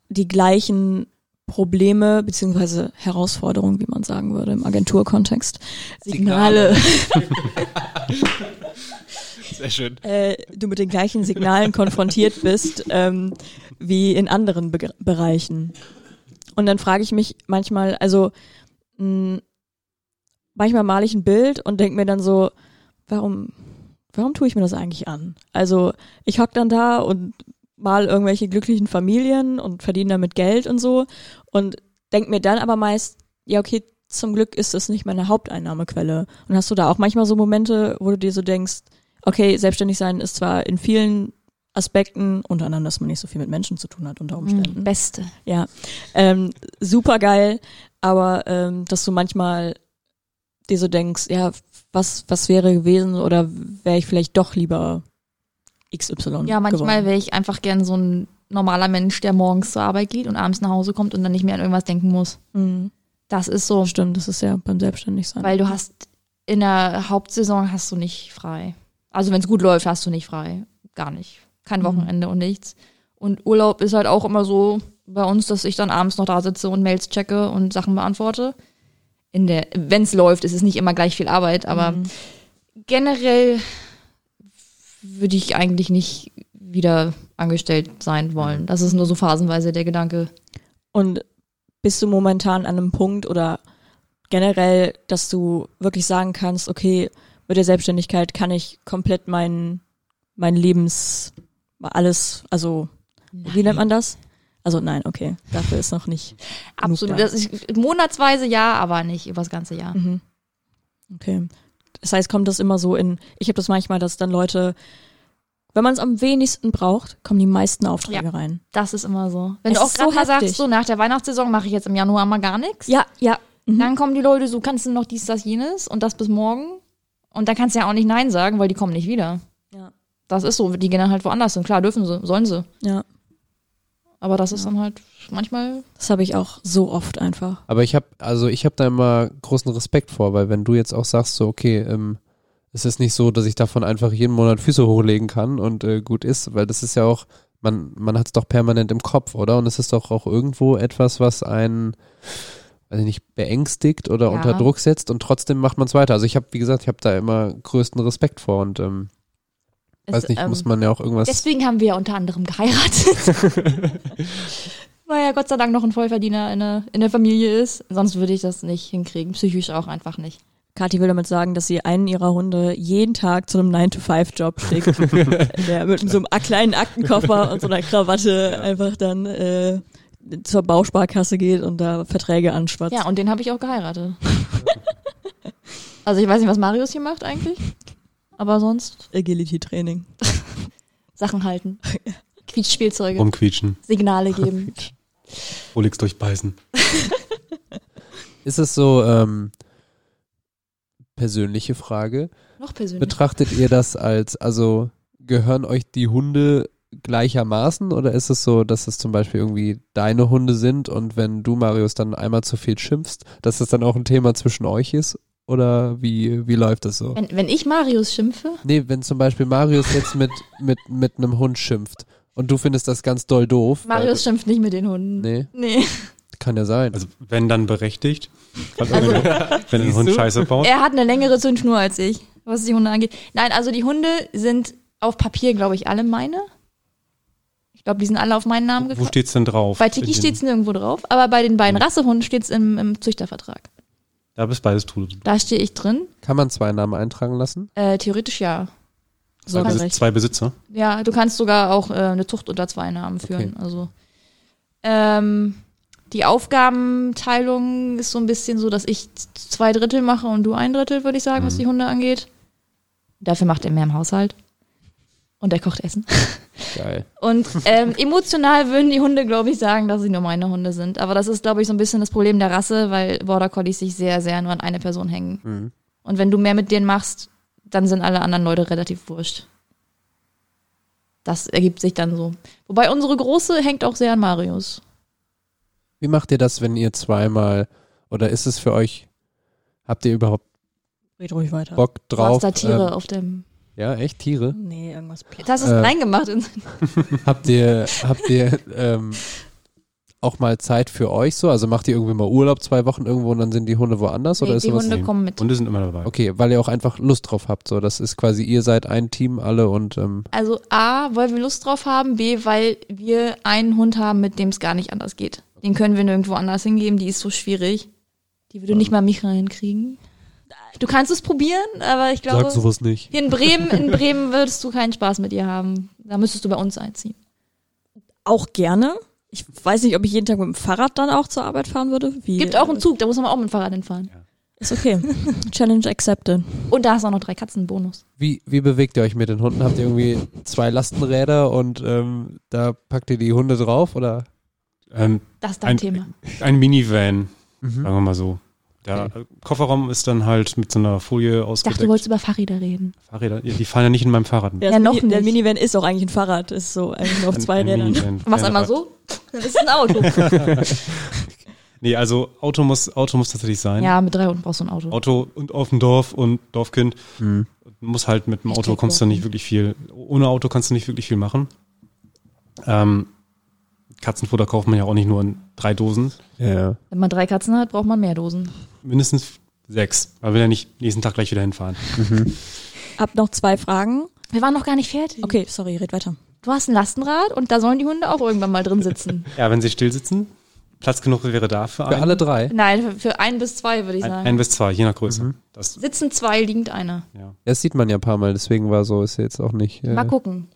die gleichen Probleme beziehungsweise Herausforderungen, wie man sagen würde im Agenturkontext, Signale, Sehr schön. äh, du mit den gleichen Signalen konfrontiert bist ähm, wie in anderen Be Bereichen. Und dann frage ich mich manchmal, also mh, manchmal male ich ein Bild und denke mir dann so, warum, warum tue ich mir das eigentlich an? Also ich hock dann da und mal irgendwelche glücklichen Familien und verdiene damit Geld und so und denk mir dann aber meist, ja okay, zum Glück ist das nicht meine Haupteinnahmequelle. Und hast du da auch manchmal so Momente, wo du dir so denkst, okay, selbstständig sein ist zwar in vielen Aspekten, unter anderem, dass man nicht so viel mit Menschen zu tun hat unter Umständen. Beste. Ja, ähm, super geil, aber ähm, dass du manchmal dir so denkst, ja, was, was wäre gewesen oder wäre ich vielleicht doch lieber XY Ja, manchmal wäre ich einfach gern so ein normaler Mensch, der morgens zur Arbeit geht und abends nach Hause kommt und dann nicht mehr an irgendwas denken muss. Mhm. Das ist so. Stimmt, das ist ja beim Selbstständigsein. Weil du hast in der Hauptsaison hast du nicht frei. Also wenn es gut läuft, hast du nicht frei. Gar nicht. Kein Wochenende und nichts. Und Urlaub ist halt auch immer so bei uns, dass ich dann abends noch da sitze und Mails checke und Sachen beantworte. In der, wenn es läuft, ist es nicht immer gleich viel Arbeit, aber Mhm. generell würde ich eigentlich nicht wieder angestellt sein wollen. Das ist nur so phasenweise der Gedanke. Und bist du momentan an einem Punkt oder generell, dass du wirklich sagen kannst, okay, mit der Selbstständigkeit kann ich komplett mein, mein Lebens, alles, also, wie nennt man das? Also nein, okay, dafür ist noch nicht. Absolut. da. Das ist, monatsweise ja, aber nicht über das ganze Jahr. Mhm. Okay. Das heißt, kommt das immer so in, ich habe das manchmal, dass dann Leute, wenn man es am wenigsten braucht, kommen die meisten Aufträge Ja. rein. Das ist immer so. Wenn Es du auch gerade so mal sagst, so nach der Weihnachtssaison mache ich jetzt im Januar mal gar nichts. Ja, ja. Mhm. Dann kommen die Leute so, kannst du noch dies, das, jenes und das bis morgen. Und dann kannst du ja auch nicht Nein sagen, weil die kommen nicht wieder. Ja. Das ist so, die gehen dann halt woanders hin. Klar, dürfen sie, sollen sie. Ja. Aber das ist dann halt manchmal. Das habe ich auch so oft einfach. Aber ich habe, also ich habe da immer großen Respekt vor, weil wenn du jetzt auch sagst, so okay, ähm, es ist nicht so, dass ich davon einfach jeden Monat Füße hochlegen kann und äh, gut ist, weil das ist ja auch, man, man hat es doch permanent im Kopf, oder? Und es ist doch auch irgendwo etwas, was einen, weiß ich nicht, beängstigt oder Ja. unter Druck setzt und trotzdem macht man es weiter. Also ich habe, wie gesagt, ich habe da immer größten Respekt vor und ähm, weiß es, nicht, ähm, muss man ja auch irgendwas. Deswegen haben wir ja unter anderem geheiratet. Weil ja Gott sei Dank noch ein Vollverdiener in der, in der Familie ist. Sonst würde ich das nicht hinkriegen. Psychisch auch einfach nicht. Kathi will damit sagen, dass sie einen ihrer Hunde jeden Tag zu einem 9-to-5-Job schickt, der mit so einem kleinen Aktenkoffer und so einer Krawatte einfach dann äh, zur Bausparkasse geht und da Verträge anschwatzt. Ja, und den habe ich auch geheiratet. also ich weiß nicht, was Marius hier macht eigentlich. Aber sonst Agility-Training. Sachen halten. Quietschspielzeuge. Rumquietschen, Signale geben. Rolex durchbeißen. Ist es so, ähm, persönliche Frage, Noch persönlich. betrachtet ihr das als, also gehören euch die Hunde gleichermaßen oder ist es so, dass es zum Beispiel irgendwie deine Hunde sind und wenn du, Marius, dann einmal zu viel schimpfst, dass das dann auch ein Thema zwischen euch ist? Oder wie, wie läuft das so? Wenn, wenn ich Marius schimpfe, Nee, wenn zum Beispiel Marius jetzt mit, mit, mit einem Hund schimpft und du findest das ganz doll doof. Marius schimpft nicht mit den Hunden. Nee, Nee. kann ja sein. Also wenn dann berechtigt, wenn, wenn ein Hund du? Scheiße baut. Er hat eine längere Zündschnur als ich, was die Hunde angeht. Nein, also die Hunde sind auf Papier, glaube ich, alle meine. Ich glaube, die sind alle auf meinen Namen Wo gekommen. steht's denn drauf? Bei Tiki In den- steht es nirgendwo drauf, aber bei den beiden Rassehunden steht es im, im Züchtervertrag. Da bist beides Tude. Da stehe ich drin. Kann man zwei Namen eintragen lassen? Äh, theoretisch ja. Zwei, Sogar Besitz, zwei Besitzer. Ja, du kannst sogar auch äh, eine Zucht unter zwei Namen führen. Also ähm, die Aufgabenteilung ist so ein bisschen so, dass ich z- zwei Drittel mache und du ein Drittel, würde ich sagen, was die Hunde angeht. Dafür macht er mehr im Haushalt. Und er kocht Essen. Geil. Und ähm, emotional würden die Hunde, glaube ich, sagen, dass sie nur meine Hunde sind. Aber das ist, glaube ich, so ein bisschen das Problem der Rasse, weil Border Collies sich sehr, sehr nur an eine Person hängen. Mhm. Und wenn du mehr mit denen machst, dann sind alle anderen Leute relativ wurscht. Das ergibt sich dann so. Wobei unsere Große hängt auch sehr an Marius. Wie macht ihr das, wenn ihr zweimal, oder ist es für euch, habt ihr überhaupt Red ruhig weiter. Bock drauf? Tiere ähm, auf dem. Ja, echt Tiere? Nee, irgendwas. Jetzt hast du es äh, reingemacht. In, Habt ihr, habt ihr ähm, auch mal Zeit für euch so? Also macht ihr irgendwie mal Urlaub zwei Wochen irgendwo und dann sind die Hunde woanders oder nee, ist die sowas? Hunde Nee. kommen mit. Hunde sind immer dabei. Okay, weil ihr auch einfach Lust drauf habt. So, das ist quasi ihr seid ein Team alle und ähm, Also A, weil wir Lust drauf haben, B, weil wir einen Hund haben, mit dem es gar nicht anders geht. Den können wir nirgendwo anders hingeben, die ist so schwierig. Die würde nicht mal mich reinkriegen. Du kannst es probieren, aber ich glaube, sowas nicht. hier in Bremen, in Bremen würdest du keinen Spaß mit ihr haben. Da müsstest du bei uns einziehen. Auch gerne. Ich weiß nicht, ob ich jeden Tag mit dem Fahrrad dann auch zur Arbeit fahren würde. Wie, Gibt auch einen Zug, da muss man auch mit dem Fahrrad hinfahren. Ist okay. Challenge accepted. Und da hast du auch noch drei Katzen Bonus. Wie, wie bewegt ihr euch mit den Hunden? Habt ihr irgendwie zwei Lastenräder und ähm, da packt ihr die Hunde drauf oder? Ähm, Das ist dein Ein- Thema. ein Minivan, Mhm. sagen wir mal so. Der äh, Kofferraum ist dann halt mit so einer Folie Ich dachte, ausgedeckt. du wolltest über Fahrräder reden. Fahrräder, ja, die fahren ja nicht in meinem Fahrrad mit. Ja, Ja, noch Mini, Der nicht. Minivan ist auch eigentlich ein Fahrrad. Ist so eigentlich nur auf Ein- zwei ein Rädern. Minivan. Ja, einmal so, dann ist es ein Auto. Nee, also Auto muss, Auto muss tatsächlich sein. ja, mit drei Hunden brauchst du ein Auto. Auto und auf dem Dorf und Dorfkind Mhm. muss halt mit dem Auto kommst du nicht wirklich viel. Ohne Auto kannst du nicht wirklich viel machen. Ähm, Katzenfutter kauft man ja auch nicht nur in drei Dosen, Ja. Wenn man drei Katzen hat, braucht man mehr Dosen. mindestens sechs. Man will ja nicht nächsten Tag gleich wieder hinfahren. Hab noch zwei Fragen. Wir waren noch gar nicht fertig. Okay, sorry, red weiter. Du hast ein Lastenrad und da sollen die Hunde auch irgendwann mal drin sitzen. Ja, wenn sie still sitzen, Platz genug wäre da für, Für einen. alle drei. Nein, für, für ein bis zwei würde ich Ein, sagen. ein bis zwei, je nach Größe. Das, Sitzen zwei, liegend einer. ja. Das sieht man ja ein paar Mal, deswegen war so, ist jetzt auch nicht. Äh, Mal gucken.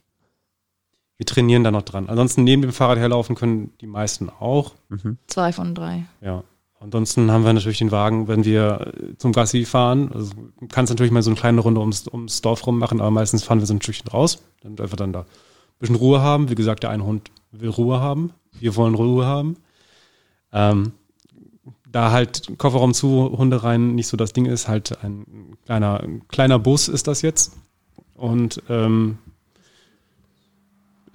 Wir trainieren da noch dran. Ansonsten neben dem Fahrrad herlaufen können die meisten auch. mhm. Zwei von drei. Ja. Ansonsten haben wir natürlich den Wagen, wenn wir äh, zum Gassi fahren. Also du kannst natürlich mal so eine kleine Runde ums, ums Dorf rum machen, aber meistens fahren wir so ein Stückchen raus, damit wir einfach dann da ein bisschen Ruhe haben. Wie gesagt, der eine Hund will Ruhe haben. Wir wollen Ruhe haben. Ähm, da halt Kofferraum zu, Hunde rein nicht so das Ding ist, halt ein kleiner, ein kleiner Bus ist das jetzt. Und ähm,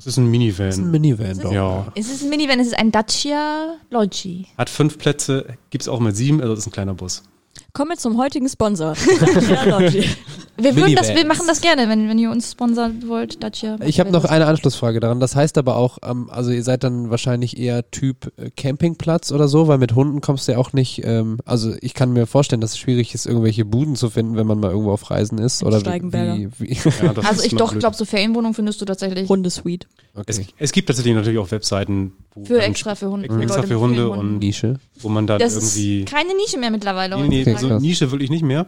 es ist ein Minivan. Das ist ein Minivan doch. ja. Es ist ein Minivan, es ist ein Dacia Logi. Hat fünf Plätze, gibt's auch mit sieben, also das ist ein kleiner Bus. Kommen wir zum heutigen Sponsor. Wir, würden das, wir machen das gerne, wenn, wenn ihr uns sponsern wollt, Dacia. Ich habe noch eine Anschlussfrage daran. Das heißt aber auch, ähm, also ihr seid dann wahrscheinlich eher Typ äh, Campingplatz oder so, weil mit Hunden kommst du ja auch nicht, ähm, also ich kann mir vorstellen, dass es schwierig ist, irgendwelche Buden zu finden, wenn man mal irgendwo auf Reisen ist. In Oder Steigenberger. wie, wie Ja, Also ist ich doch, glaube, so Ferienwohnungen findest du tatsächlich Hundesuite. Es, okay. es gibt tatsächlich natürlich auch Webseiten, wo, für extra für Hunde. extra Leute für Hunde und Hunden. Nische. wo man dann Das irgendwie. ist keine Nische mehr mittlerweile. Nee, nee, Okay, so. Nische wirklich nicht mehr.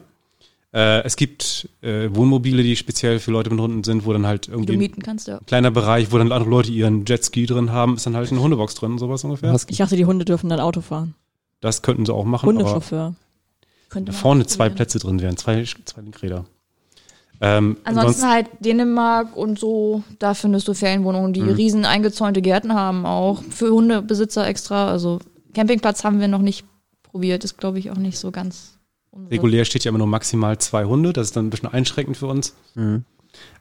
Äh, es gibt äh, Wohnmobile, die speziell für Leute mit Hunden sind, wo dann halt irgendwie ein mieten kannst, ja. kleiner Bereich, wo dann andere Leute ihren Jetski drin haben, ist dann halt eine Hundebox drin, sowas ungefähr. Was- Ich dachte, die Hunde dürfen dann Auto fahren. Das könnten sie auch machen, aber Hundechauffeur. Da vorne zwei. Plätze drin wären, zwei, zwei Lenkräder. Ähm, Ansonsten halt Dänemark und so, da findest du Ferienwohnungen, die Mhm. riesen eingezäunte Gärten haben, auch für Hundebesitzer extra. Also Campingplatz haben wir noch nicht probiert, ist glaube ich auch nicht so ganz unsere. regulär steht ja immer nur maximal zwei Hunde, das ist dann ein bisschen einschränkend für uns. Mhm.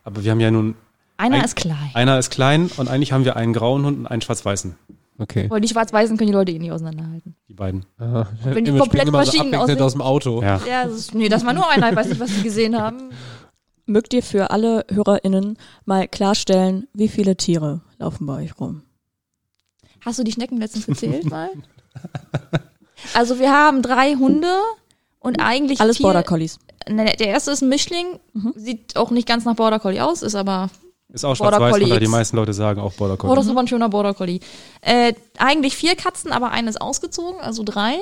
Aber wir haben ja nun, Einer Ein- ist klein. einer ist klein und eigentlich haben wir einen grauen Hund und einen schwarz-weißen. Okay. Weil die Schwarz-Weißen können die Leute eh nicht auseinanderhalten. Die beiden. Aha. Wenn die komplett so verschieden aussehen. aus dem Auto. Ja. Ja, das ist, nee, das war nur einer, ich weiß nicht, was die gesehen haben. Mögt ihr für alle HörerInnen mal klarstellen, wie viele Tiere laufen bei euch rum? Hast du die Schnecken letztens gezählt mal? Also wir haben drei Hunde und eigentlich Alles vier, Border Collies. Ne, der erste ist ein Mischling, Mhm. sieht auch nicht ganz nach Border Collie aus, ist aber Ist auch Border schwarz-weiß, Collie weil die meisten Leute sagen auch Border Oh, Collie. das ist aber ein schöner Border Collie. Äh, eigentlich vier Katzen, aber eine ist ausgezogen, also drei.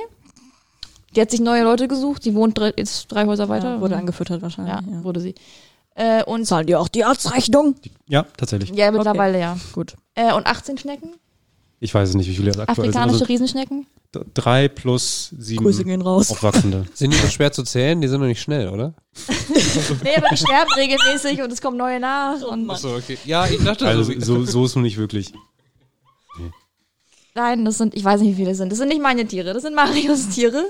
Die hat sich neue Leute gesucht, die wohnt drei, jetzt drei Häuser weiter. Ja, wurde angefüttert wahrscheinlich. Ja, Ja. wurde sie. Äh, und Zahlen die auch die Arztrechnung? ja, tatsächlich. ja, mittlerweile ja. Gut. Äh, und 18 Schnecken, Ich weiß es nicht, wie viele aktuell sind. afrikanische Also Riesenschnecken. drei plus sieben Grüße gehen raus. Aufwachsende. Sind die so schwer zu zählen? Die sind doch nicht schnell, oder? Nee, aber die sterben regelmäßig und es kommen neue nach. Und Achso, okay. Ja, ich dachte Also so, so ist nun nicht wirklich. Nein, das sind, ich weiß nicht, wie viele das sind. Das sind nicht meine Tiere, das sind Marios Tiere.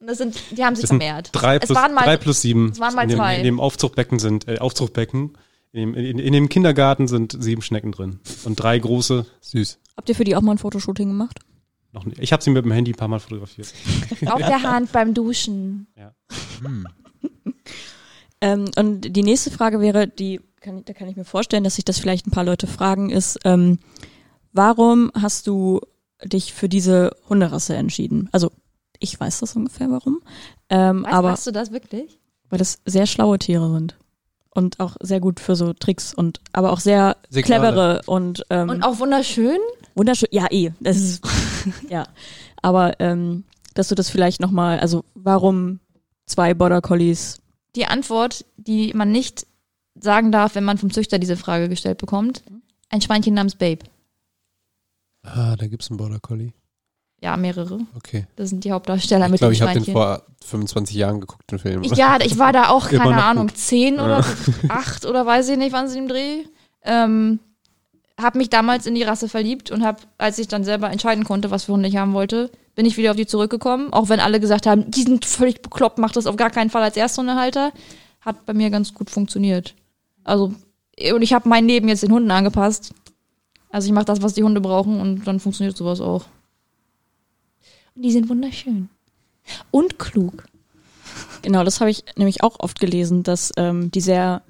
Und das sind, die haben sich vermehrt. drei es plus, waren mal, drei plus sieben. es waren mal in dem, zwei. In dem Aufzuchtbecken sind, äh, Aufzuchtbecken, in dem, in, in dem Kindergarten sind sieben Schnecken drin. Und drei große Süß. Habt ihr für die auch mal ein Fotoshooting gemacht? noch nicht. Ich habe sie mit dem Handy ein paar Mal fotografiert. auf der Hand beim Duschen. Ähm, und die nächste Frage wäre, die kann, da kann ich mir vorstellen, dass sich das vielleicht ein paar Leute fragen, ist, ähm, warum hast du dich für diese Hunderasse entschieden? Also ich weiß das ungefähr warum, ähm, Weißt, aber weißt du das wirklich? weil das sehr schlaue Tiere sind und auch sehr gut für so Tricks und aber auch sehr Signale. clevere und, ähm, Und auch wunderschön? wunderschön. Ja, eh, das ist ja, aber ähm, dass du das vielleicht noch mal, also warum zwei Border Collies? Die Antwort, die man nicht sagen darf, wenn man vom Züchter diese Frage gestellt bekommt. Ein Schweinchen namens Babe. Ah, da gibt's einen Border Collie. Ja, mehrere. Okay. Das sind die Hauptdarsteller Ich mit glaube, dem ich habe den vor 25 Jahren geguckt, den Film. Ich, ja, ich war da auch, keine Ahnung, gut. zehn oder acht oder weiß ich nicht, wann sie im Dreh. Ähm, hab mich damals in die Rasse verliebt und hab, als ich dann selber entscheiden konnte, was für Hunde ich haben wollte, bin ich wieder auf die zurückgekommen. Auch wenn alle gesagt haben, die sind völlig bekloppt, macht das auf gar keinen Fall als Ersthundehalter. Hat bei mir ganz gut funktioniert. Also, und ich habe mein Leben jetzt den Hunden angepasst. Also ich mache das, was die Hunde brauchen und dann funktioniert sowas auch. Die sind wunderschön. Und klug. Genau, das habe ich nämlich auch oft gelesen, dass ähm, die sehr,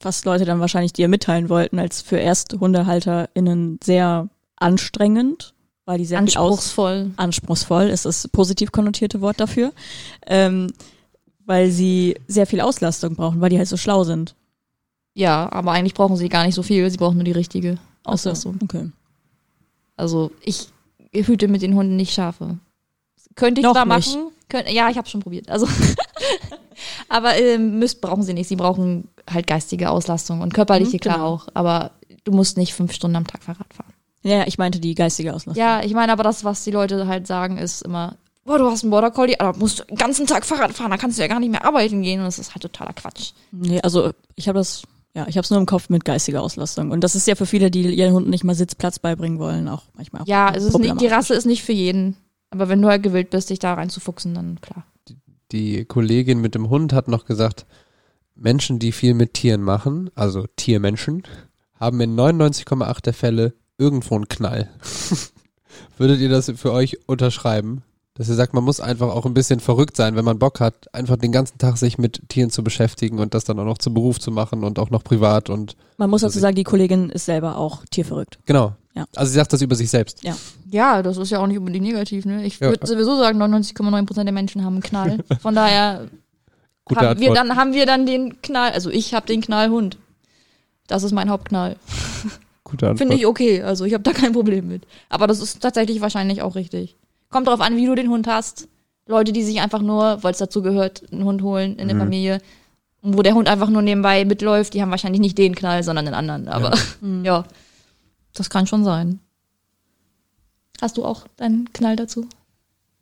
was Leute dann wahrscheinlich dir mitteilen wollten, als für ErsthundehalterInnen sehr anstrengend, weil die sehr viel aus Anspruchsvoll. anspruchsvoll ist das positiv konnotierte Wort dafür, ähm, weil sie sehr viel Auslastung brauchen, weil die halt so schlau sind. Ja, aber eigentlich brauchen sie gar nicht so viel, sie brauchen nur die richtige so, Auslastung. Okay. Also ich hüte mit den Hunden nicht Schafe. Könnte ich Noch zwar nicht. machen. Könnt, ja, ich habe schon probiert. Also, aber ähm, müsst brauchen sie nicht. Sie brauchen halt geistige Auslastung und körperliche Mhm, klar genau. auch. Aber du musst nicht fünf Stunden am Tag Fahrrad fahren. Ja, ich meinte die geistige Auslastung. Ja, ich meine, aber das, was die Leute halt sagen, ist immer, boah, du hast einen Border Collie, aber musst du den ganzen Tag Fahrrad fahren, da kannst du ja gar nicht mehr arbeiten gehen. Und das ist halt totaler Quatsch. Nee, also ich habe das, ja, ich habe es nur im Kopf mit geistiger Auslastung. Und das ist ja für viele, die ihren Hunden nicht mal Sitzplatz beibringen wollen, auch manchmal. Auch Ja, es ist nicht, die. Rasse ist nicht für jeden. Aber wenn du halt gewillt bist, dich da reinzufuchsen, dann klar. Die Kollegin mit dem Hund hat noch gesagt, Menschen, die viel mit Tieren machen, also Tiermenschen, haben in 99,8 der Fälle irgendwo einen Knall. Würdet ihr das für euch unterschreiben? Dass ihr sagt, man muss einfach auch ein bisschen verrückt sein, wenn man Bock hat, einfach den ganzen Tag sich mit Tieren zu beschäftigen und das dann auch noch zum Beruf zu machen und auch noch privat und Man muss Also dazu sagen, die Kollegin ist selber auch tierverrückt. genau. Ja. Also sie sagt das über sich selbst. Ja, das ist ja auch nicht unbedingt negativ, ne? Ich Ja. würde sowieso sagen, 99,9% der Menschen haben einen Knall. Von daher Gute haben wir, Antwort. dann, haben wir dann den Knall, also ich habe den Knallhund. Das ist mein Hauptknall. Gute Antwort. Finde ich okay, also ich habe da kein Problem mit. Aber das ist tatsächlich wahrscheinlich auch richtig. Kommt drauf an, wie du den Hund hast Leute, die sich einfach nur, weil es dazu gehört, einen Hund holen in der Mhm. Familie, wo der Hund einfach nur nebenbei mitläuft, die haben wahrscheinlich nicht den Knall, sondern den anderen. Aber ja, das kann schon sein. Hast du auch deinen Knall dazu,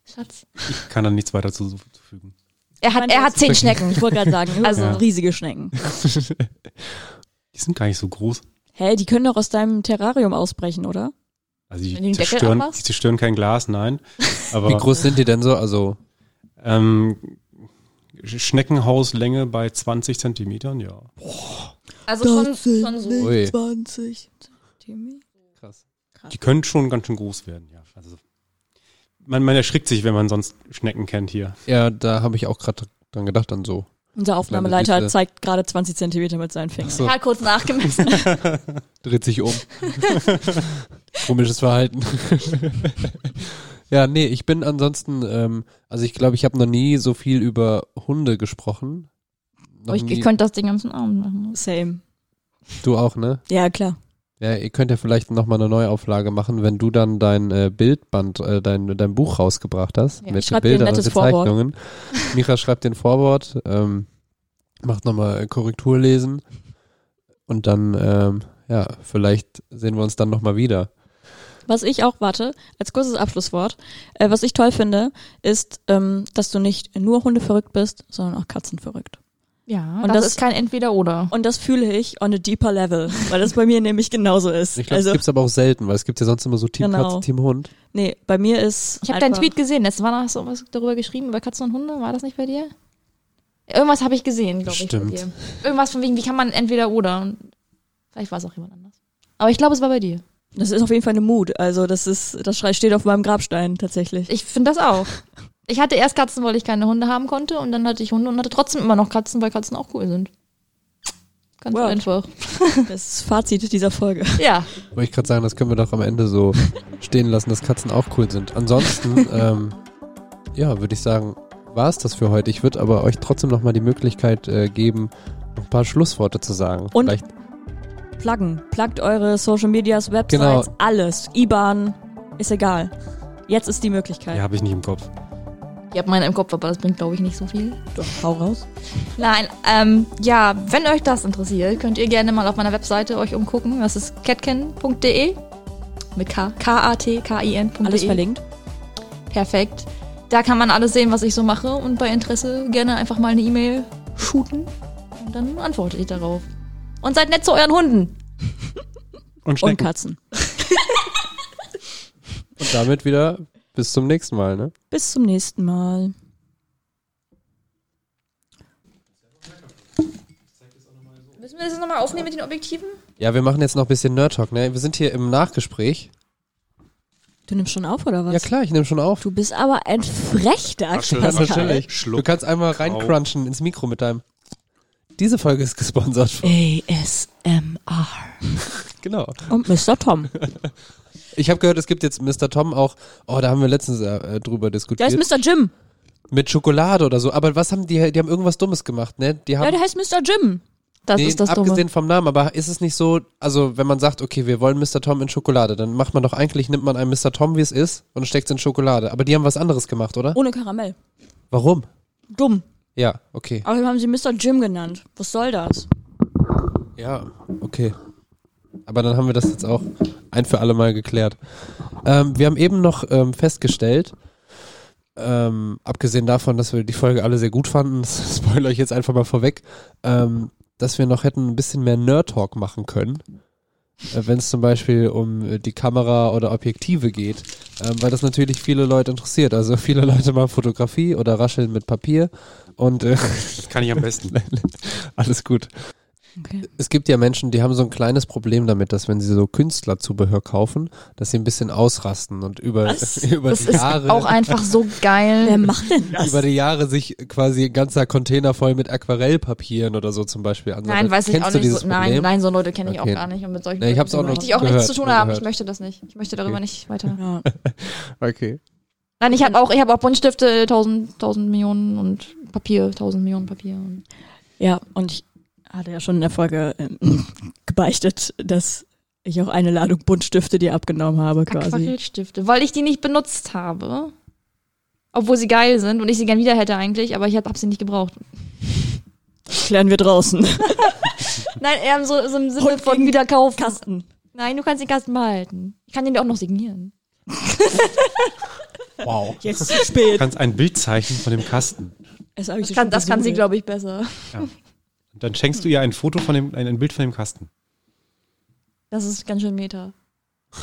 Schatz? Ich kann da nichts weiter zu- zufügen. Er hat, er hat zehn Schnecken. Ich wollte gerade sagen, also Ja. riesige Schnecken. Die sind gar nicht so groß. Hä, die können doch aus deinem Terrarium ausbrechen, oder? Also die Deckel zerstören, die zerstören kein Glas, nein. Aber Wie groß sind die denn so? Also, ähm, Schneckenhauslänge bei 20 Zentimetern, ja. Also schon, schon so. Ui. 20 Zentimeter. krass. Die können schon ganz schön groß werden, ja. Also man, man erschrickt sich, wenn man sonst Schnecken kennt hier. Ja, da habe ich auch gerade dran gedacht, dann so. Unser Aufnahmeleiter zeigt gerade 20 Zentimeter mit seinen Fingern. So. Hat kurz nachgemessen. Dreht sich um. Komisches Verhalten. ja, nee, ich bin ansonsten, ähm, also ich glaube, ich habe noch nie so viel über Hunde gesprochen. Noch Aber ich, nie. ich könnte das den ganzen Abend machen. Same. du auch, ne? Ja, klar. Ja, ihr könnt ja vielleicht nochmal eine Neuauflage machen, wenn du dann dein äh, Bildband, äh, dein, dein Buch rausgebracht hast. Ja, ich mit Bildern und. Bezeichnungen. Micha schreibt den Vorwort, ähm, macht nochmal Korrektur lesen und dann, ähm, ja, vielleicht sehen wir uns dann nochmal wieder. Was ich auch, warte, als kurzes Abschlusswort, äh, was ich toll finde, ist, ähm, dass du nicht nur Hunde verrückt bist, sondern auch Katzen verrückt. Ja, Und das, das- ist kein Entweder-Oder. Und das fühle ich on a deeper level, weil das bei mir nämlich genauso ist. Ich glaube, also, das gibt's aber auch selten, weil es gibt ja sonst immer so Team Genau. Katze, Team Hund. nee, bei mir ist. Ich habe deinen Tweet gesehen. Letztes Mal hast du was darüber geschrieben, über Katzen und Hunde. War das nicht bei dir? Irgendwas habe ich gesehen, glaube ich, Stimmt. Irgendwas von wegen, wie kann man entweder oder. Und vielleicht war es auch jemand anders. Aber ich glaube, es war bei dir. Das ist auf jeden Fall eine Mut. Also, das ist, das Schrei- steht auf meinem Grabstein tatsächlich. Ich finde das auch. Ich hatte erst Katzen, weil ich keine Hunde haben konnte. Und dann hatte ich Hunde und hatte trotzdem immer noch Katzen, weil Katzen auch cool sind. Ganz Word. einfach. Das ist Fazit dieser Folge. Ja. Wollte ich gerade sagen, das können wir doch am Ende so stehen lassen, dass Katzen auch cool sind. Ansonsten, ähm, ja, würde ich sagen, war es das für heute. Ich würde aber euch trotzdem nochmal die Möglichkeit äh, geben, noch ein paar Schlussworte zu sagen. Und- Vielleicht Pluggen. Pluggt eure Social Medias, Websites, Genau. alles. IBAN, ist egal. Jetzt ist die Möglichkeit. Ja, habe ich nicht im Kopf. Ich habe meine im Kopf, aber das bringt, glaube ich, nicht so viel. Doch, hau raus. Nein, ähm, ja, wenn euch das interessiert, könnt ihr gerne mal auf meiner Webseite euch umgucken. Das ist catkin.de mit K, K-A-T-K-I-N.de. Alles verlinkt. Perfekt. Da kann man alles sehen, was ich so mache und bei Interesse gerne einfach mal eine E-Mail shooten und dann antworte ich darauf. Und seid nett zu euren Hunden. Und Und. Katzen. und damit wieder bis zum nächsten Mal, ne? Bis zum nächsten Mal. Müssen wir das nochmal aufnehmen mit den Objektiven? Ja, wir machen jetzt noch ein bisschen Nerd Talk, ne? Wir sind hier im Nachgespräch. Du nimmst schon auf, oder was? Ja klar, ich nehme schon auf. Du bist aber ein Frechter, Selbstverständlich. Schluck. Du kannst einmal reincrunchen ins Mikro mit deinem. Diese Folge ist gesponsert von. ASMR. Genau. Und Mr. Tom. Ich habe gehört, es gibt jetzt Mr. Tom auch. Oh, da haben wir letztens äh, drüber Der diskutiert. ist Mr. Jim. mit Schokolade oder so. Aber was haben die? Die haben irgendwas Dummes gemacht, ne? Die haben Ja, der heißt Mr. Jim. Das nee, ist das abgesehen Dumme. vom Namen, aber ist es nicht so, also wenn man sagt, okay, wir wollen Mr. Tom in Schokolade, dann macht man doch eigentlich, nimmt man einen Mr. Tom, wie es ist, und steckt es in Schokolade. Aber die haben was anderes gemacht, oder? Ohne Karamell. Warum? Dumm. Ja, okay. Außerdem haben sie Mr. Jim genannt. Was soll das? Ja, okay. Aber dann haben wir das jetzt auch ein für alle Mal geklärt. Ähm, wir haben eben noch ähm, festgestellt, ähm, abgesehen davon, dass wir die Folge alle sehr gut fanden, das spoilere ich jetzt einfach mal vorweg, ähm, dass wir noch hätten ein bisschen mehr Nerd-Talk machen können. Äh, Wenn es zum Beispiel um äh, die Kamera oder Objektive geht, ähm, weil das natürlich viele Leute interessiert. Also viele Leute machen Fotografie oder rascheln mit Papier und äh, kann ich am besten. alles gut. Okay. Es gibt ja Menschen, die haben so ein kleines Problem damit, dass wenn sie so Künstlerzubehör kaufen, dass sie ein bisschen ausrasten und über, über Das die ist Jahre auch einfach so geil. Wer macht denn das? über die Jahre sich quasi ein ganzer Container voll mit Aquarellpapieren oder so zum Beispiel ansammelt. Nein, weiß ich Kennst auch du nicht. So, nein, nein, so Leute kenne ich Okay. auch gar nicht. Und mit solchen Nee, ich hab's auch Leuten noch möchte ich auch gehört, nichts zu tun haben. gehört. Ich möchte das nicht. Ich möchte darüber Okay. nicht weiter. Ja. Okay. Nein, ich habe auch, ich habe auch Buntstifte, tausend, tausend Millionen und Papier, tausend Millionen Papier. Und ja, und ich hatte ja schon in der Folge ähm, gebeichtet, dass ich auch eine Ladung Buntstifte dir abgenommen habe quasi. Aquarellstifte, weil ich die nicht benutzt habe. Obwohl sie geil sind und ich sie gern wieder hätte eigentlich, aber ich hab, hab sie nicht gebraucht. Klären wir draußen. Nein, eher so, so im Sinne Und von wieder kaufen. Kasten. Nein, du kannst den Kasten behalten. Ich kann den dir auch noch signieren. Wow. Jetzt ist zu Du spät. kannst ein Bild zeichnen von dem Kasten. Das, Das kann, das kann sie, glaube ich, besser. Und dann schenkst du ihr ein Foto von dem, ein, ein Bild von dem Kasten. Das ist ganz schön meta.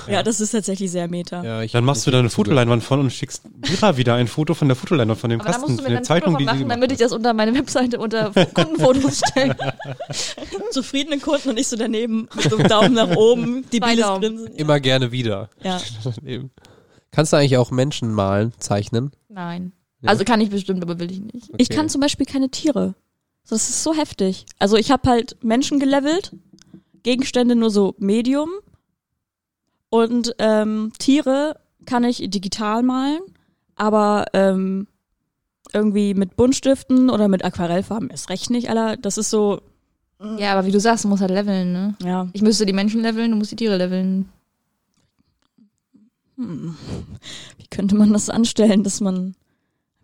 Ja, das ist tatsächlich sehr meta. Ja, ich Dann machst du da eine Fotoleinwand von und schickst Mira wieder ein Foto von der Fotoleinwand von dem Aber da Kasten, musst du von mir der dann Zeitung, Foto die von machen, damit ich das unter meine Webseite unter Kundenfotos stelle. Zufriedene Kunden und ich so daneben mit so einem Daumen nach oben, die Daumen. grinsen. Immer gerne wieder. Ja. Kannst du eigentlich auch Menschen malen, zeichnen? Nein. Ja. Also kann ich bestimmt, aber will ich nicht. Ich Okay. kann zum Beispiel keine Tiere. Das ist so heftig. Also ich habe halt Menschen gelevelt, Gegenstände nur so Medium und ähm, Tiere kann ich digital malen, aber ähm, irgendwie mit Buntstiften oder mit Aquarellfarben ist recht nicht, Alter. Das ist so, Ja, aber wie du sagst, du musst halt leveln, ne? ja. Ich müsste die Menschen leveln, du musst die Tiere leveln. Hm. Wie könnte man das anstellen, dass man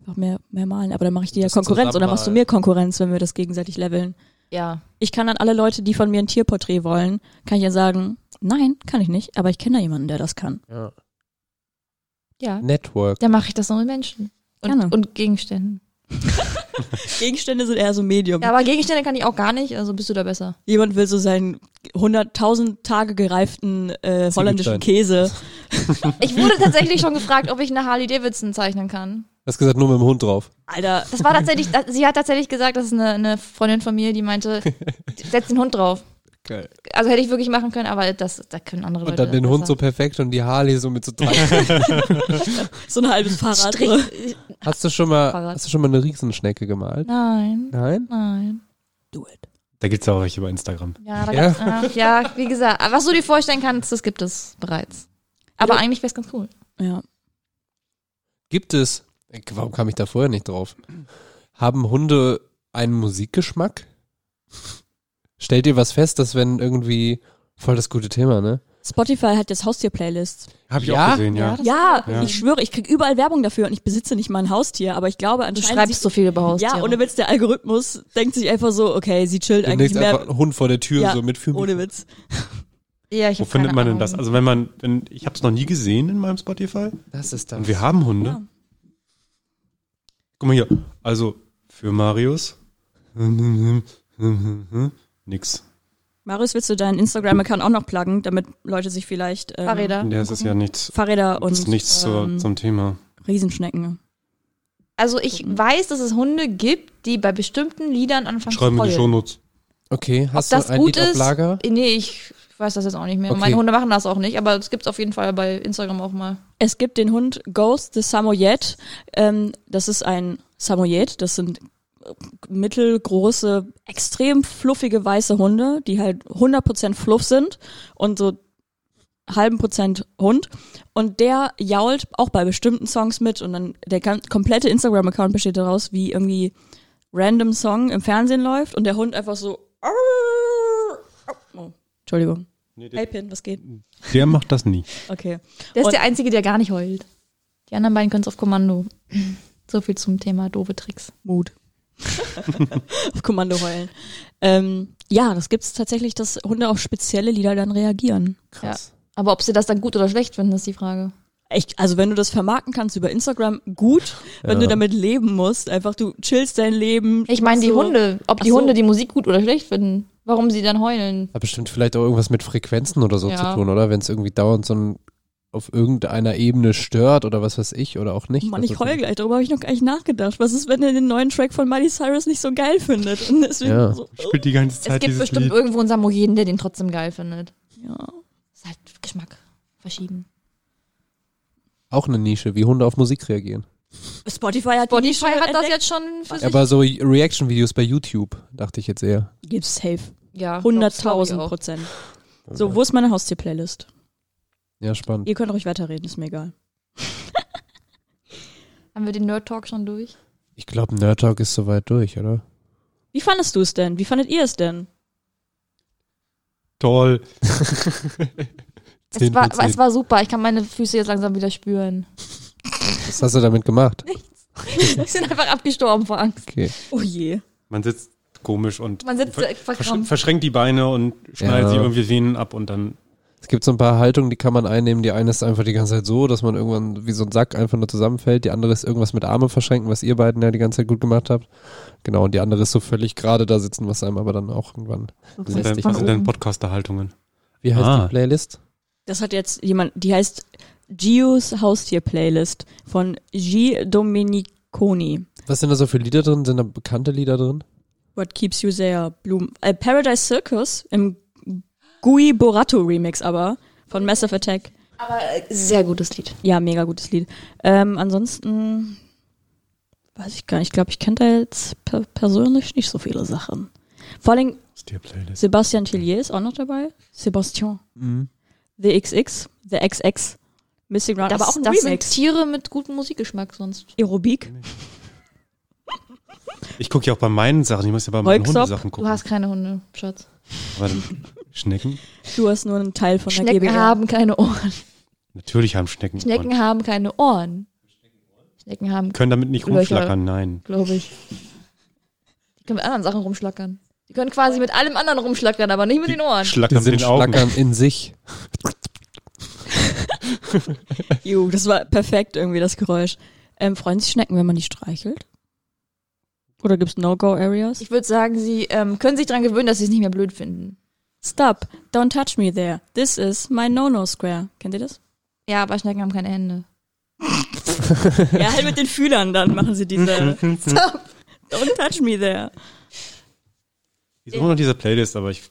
einfach mehr, mehr malen? Aber dann mache ich dir ja Das Konkurrenz oder machst du mir Konkurrenz, wenn wir das gegenseitig leveln? Ja. Ich kann an alle Leute, die von mir ein Tierporträt wollen, kann ich ja sagen, nein, kann ich nicht, aber ich kenne da jemanden, der das kann. Ja. Ja. Network. Dann mache ich das noch mit Menschen. Und, Gerne. und Gegenständen. Gegenstände sind eher so Medium. Ja, aber Gegenstände kann ich auch gar nicht, also bist du da besser. Jemand will so seinen 100.000 Tage gereiften äh, holländischen Käse. Ich wurde tatsächlich schon gefragt, ob ich eine Harley Davidson zeichnen kann. Du hast gesagt, nur mit dem Hund drauf. Alter, Das war tatsächlich, sie hat tatsächlich gesagt, das ist eine, eine Freundin von mir, die meinte, setz den Hund drauf. Geil. Also hätte ich wirklich machen können, aber das, da können andere Und Leute. dann den Hund so besser. perfekt und die Harley so mit so drei. so ein halbes Fahrrad. Strich. hast du schon mal, Fahrrad. hast du schon mal eine Riesenschnecke gemalt? Nein, Nein? nein. Do it. Da gibt's auch welche bei Instagram. Ja, da Ja? ja, ja, wie gesagt, was du dir vorstellen kannst, das gibt es bereits. Aber Ja. eigentlich wäre es ganz cool. Ja. Gibt es, warum kam ich da vorher nicht drauf? Haben Hunde einen Musikgeschmack? Stellt ihr was fest, dass wenn irgendwie, voll das gute Thema, ne? Spotify hat jetzt Haustier-Playlists. Habe ich Ja? auch gesehen, ja. Ja, Ja. ich schwöre, ich krieg überall Werbung dafür und ich besitze nicht mal ein Haustier, aber ich glaube Du anscheinend... schreibst so viel über Haustiere. Ja, ohne Witz, der Algorithmus denkt sich einfach so, okay, sie chillt eigentlich Demnächst mehr... einfach ein Hund vor der Tür Ja, so mit für Ohne Witz. Ja, ich Wo hab findet man denn Ahnung. das? Also wenn man, wenn, ich habe es noch nie gesehen in meinem Spotify. Das ist das. Und wir haben Hunde. Guck mal hier. Also für Marius. Nix. Marius, willst du deinen Instagram-Account auch noch pluggen, damit Leute sich vielleicht ähm, Fahrräder. Ja, es ist ja nichts, Fahrräder und ist nichts zur, ähm, zum Thema. Riesenschnecken. Also ich weiß, dass es Hunde gibt, die bei bestimmten Liedern anfangen Schreiben zu wir die heulen. Shownotes. Okay, hast das du ein gut Lied auf ist- Lager? Nee, ich weiß das jetzt auch nicht mehr. Okay. Meine Hunde machen das auch nicht, aber es gibt's auf jeden Fall bei Instagram auch mal. Es gibt den Hund Ghost the Samoyed. Ähm, das ist ein Samoyed. Das sind mittelgroße, extrem fluffige weiße Hunde, die halt 100% Fluff sind und so halben Prozent Hund. Und der jault auch bei bestimmten Songs mit und dann der komplette Instagram-Account besteht daraus, wie irgendwie random Song im Fernsehen läuft und der Hund einfach so Oh, Entschuldigung. Hey Pin, was geht? Der macht das nie. Okay. Der ist Und- der Einzige, der gar nicht heult. Die anderen beiden können es auf Kommando. So viel zum Thema doofe Tricks. Mut. auf Kommando heulen. Ähm, ja, das gibt's tatsächlich, dass Hunde auf spezielle Lieder dann reagieren. Krass. Aber ob sie das dann gut oder schlecht finden, ist die Frage. Echt, also wenn du das vermarkten kannst über Instagram, gut. Wenn Ja. du damit leben musst, einfach du chillst dein Leben. Ich meine, die so- Hunde, ob die Ach so. Hunde die Musik gut oder schlecht finden, warum sie dann heulen. Hat bestimmt vielleicht auch irgendwas mit Frequenzen oder so Ja. zu tun, oder? Wenn es irgendwie dauernd so ein auf irgendeiner Ebene stört oder was weiß ich oder auch nicht. Mann, ich heul gleich, darüber habe ich noch gar nicht nachgedacht. Was ist, wenn er den neuen Track von Miley Cyrus nicht so geil findet? Und deswegen Ja. so, Spielt die ganze Es Zeit gibt dieses bestimmt Lied. irgendwo einen Samoyeden, der den trotzdem geil findet. ja. Ist halt Geschmack verschieben. Auch eine Nische, wie Hunde auf Musik reagieren. Spotify hat die Spotify hat das jetzt schon für sich. Aber so Reaction-Videos bei YouTube, dachte ich jetzt eher. Gibt's safe. Ja, 100.000 Prozent. So, wo ist meine Haustier-Playlist? Ja, spannend. Ihr könnt ruhig weiterreden, ist mir egal. Haben wir den Nerd Talk schon durch? Ich glaube, Nerd Talk ist soweit durch, oder? Wie fandest du es denn? Wie fandet ihr es denn? Toll. Es 10 war, von 10. es war super. Ich kann meine Füße jetzt langsam wieder spüren. Was hast du damit gemacht? Die sind einfach abgestorben vor Angst. Okay. Oh je. Man sitzt komisch und Man sitzt ver verschränkt die Beine und schneidet Ja. sie irgendwie Venen ab und dann Es gibt so ein paar Haltungen, die kann man einnehmen. Die eine ist einfach die ganze Zeit so, dass man irgendwann wie so ein Sack einfach nur zusammenfällt. Die andere ist irgendwas mit Arme verschränken, was ihr beiden ja die ganze Zeit gut gemacht habt. Genau, und die andere ist so völlig gerade da sitzen, was einem aber dann auch irgendwann sind lästig von sind ist. dann oben. Podcaster-Haltungen. Wie heißt Ah. die Playlist? Das hat jetzt jemand, die heißt Gios Haustier-Playlist von G. Domeniconi. Was sind da so für Lieder drin? Sind da bekannte Lieder drin? What Keeps You There? Bloom. Äh, Paradise Circus im Gui Borato Remix aber von Massive Attack. Aber äh, sehr gutes Lied. Ja, mega gutes Lied. Ähm, ansonsten weiß ich gar nicht. Ich glaube, ich kenne da jetzt per persönlich nicht so viele Sachen. Vor allem. Sebastian Tillier ist auch noch dabei. Sebastian. Mhm. The XX. The XX. Missing Run. Aber auch ein das sind Remix. Tiere mit gutem Musikgeschmack sonst. Aerobik. Ich gucke ja auch bei meinen Sachen, ich muss ja bei meinen Holzop, Hundesachen Du gucken. hast keine Hunde, Schatz. Aber dann- Schnecken? Du hast nur einen Teil von der Schnecken haben keine Ohren. Natürlich haben Schnecken. Schnecken Ohren. haben keine Ohren. Schnecken haben, Können damit nicht Löcher. rumschlackern, nein. glaube ich. Die können mit anderen Sachen rumschlackern. Die können quasi mit allem anderen rumschlackern, aber nicht mit den Ohren. Die Schlackern mit sind den Augen. schlackern in sich. Ju, das war perfekt irgendwie das Geräusch. Ähm, freuen sich Schnecken, wenn man die streichelt? Oder gibt's No-Go-Areas? Ich würde sagen, sie ähm, können sich daran gewöhnen, dass sie es nicht mehr blöd finden. Stop, don't touch me there. This is my no-no square. Kennt ihr das? Ja, aber Schnecken haben keine Hände. ja, halt mit den Fühlern dann machen sie diese Stop, don't touch me there. Ich suche noch diese Playlist, aber ich.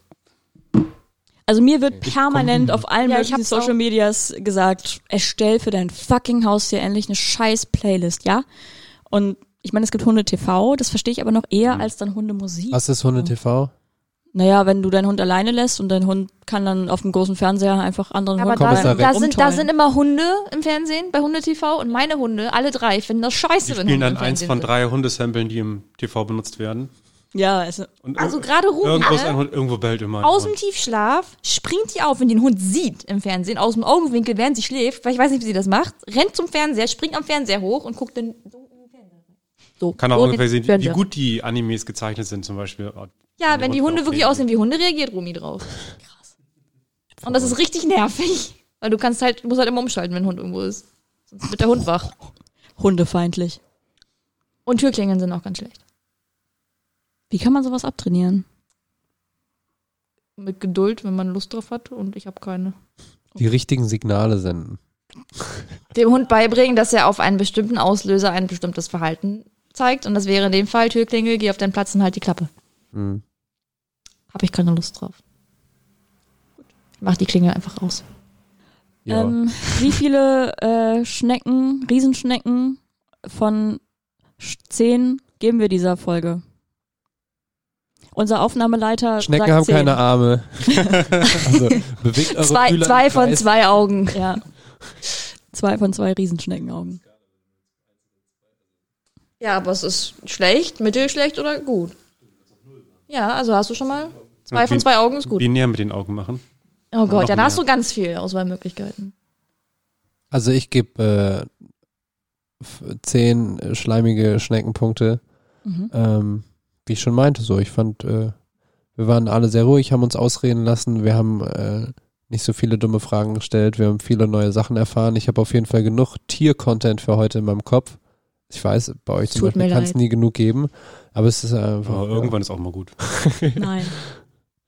Also mir wird permanent auf allen Ja, ich möglichen Social. Medias gesagt, erstell für dein fucking Haustier endlich eine scheiß Playlist, ja? Und ich meine, es gibt Hunde TV, das verstehe ich aber noch eher Mhm. als dann Hundemusik. Was ist Hunde TV? Naja, wenn du deinen Hund alleine lässt und dein Hund kann dann auf dem großen Fernseher einfach anderen Aber Hunden da, ist da da, sind, da rumtollen. sind immer Hunde im Fernsehen, bei Hunde TV und meine Hunde, alle drei, finden das scheiße, Die wenn spielen Hunde dann im eins von drei Hundesamplen, die im TV benutzt werden. Ja, also, Und Also gerade Ruby, irgendwo ist ne? ein Hund, irgendwo bellt immer aus dem. Tiefschlaf springt die auf, wenn die den Hund sieht im Fernsehen, aus dem Augenwinkel, während sie schläft, weil ich weiß nicht, wie sie das macht, rennt zum Fernseher, springt am Fernseher hoch und guckt dann so. So. Kann auch so ungefähr sehen, wie Fernseher. gut die Animes gezeichnet sind, zum Beispiel. Ja, wenn die Hund Hunde wirklich aussehen wie Hunde, reagiert Rumi drauf. Krass. Und das ist richtig nervig. Weil du kannst halt, du musst halt immer umschalten, wenn ein Hund irgendwo ist. Sonst wird der Hund wach. hundefeindlich. Und Türklingeln sind auch ganz schlecht. Wie kann man sowas abtrainieren? Mit Geduld, wenn man Lust drauf hat und ich habe keine. Die richtigen Signale senden. Dem Hund beibringen, dass er auf einen bestimmten Auslöser ein bestimmtes Verhalten zeigt. Und das wäre in dem Fall Türklingel, geh auf deinen Platz und halt die Klappe. Hm. Habe ich keine Lust drauf. Ich mach die Klingel einfach aus. Ja. Ähm, wie viele äh, Schnecken, Riesenschnecken von sch- zehn geben wir dieser Folge? Unser Aufnahmeleiter Schnecken sagt haben zehn. keine Arme. also bewegt eure Zwei, zwei von zwei Augen. Ja. Zwei von zwei Riesenschneckenaugen. Ja, aber es ist schlecht, mittelschlecht oder gut. Ja, also hast du schon mal zwei von zwei Augen ist gut. Binär mit den Augen machen. Oh Gott, noch ja, dann mehr. hast du ganz viel Auswahlmöglichkeiten. Also ich gebe äh, zehn schleimige Schneckenpunkte. Mhm. Ähm, wie ich schon meinte, so ich fand, äh, wir waren alle sehr ruhig, haben uns ausreden lassen, wir haben äh, nicht so viele dumme Fragen gestellt, wir haben viele neue Sachen erfahren. Ich habe auf jeden Fall genug Tier-Content für heute in meinem Kopf. Ich weiß, bei euch zum Tut Beispiel kann es nie genug geben, aber es ist einfach. Aber irgendwann ist auch mal gut. Nein.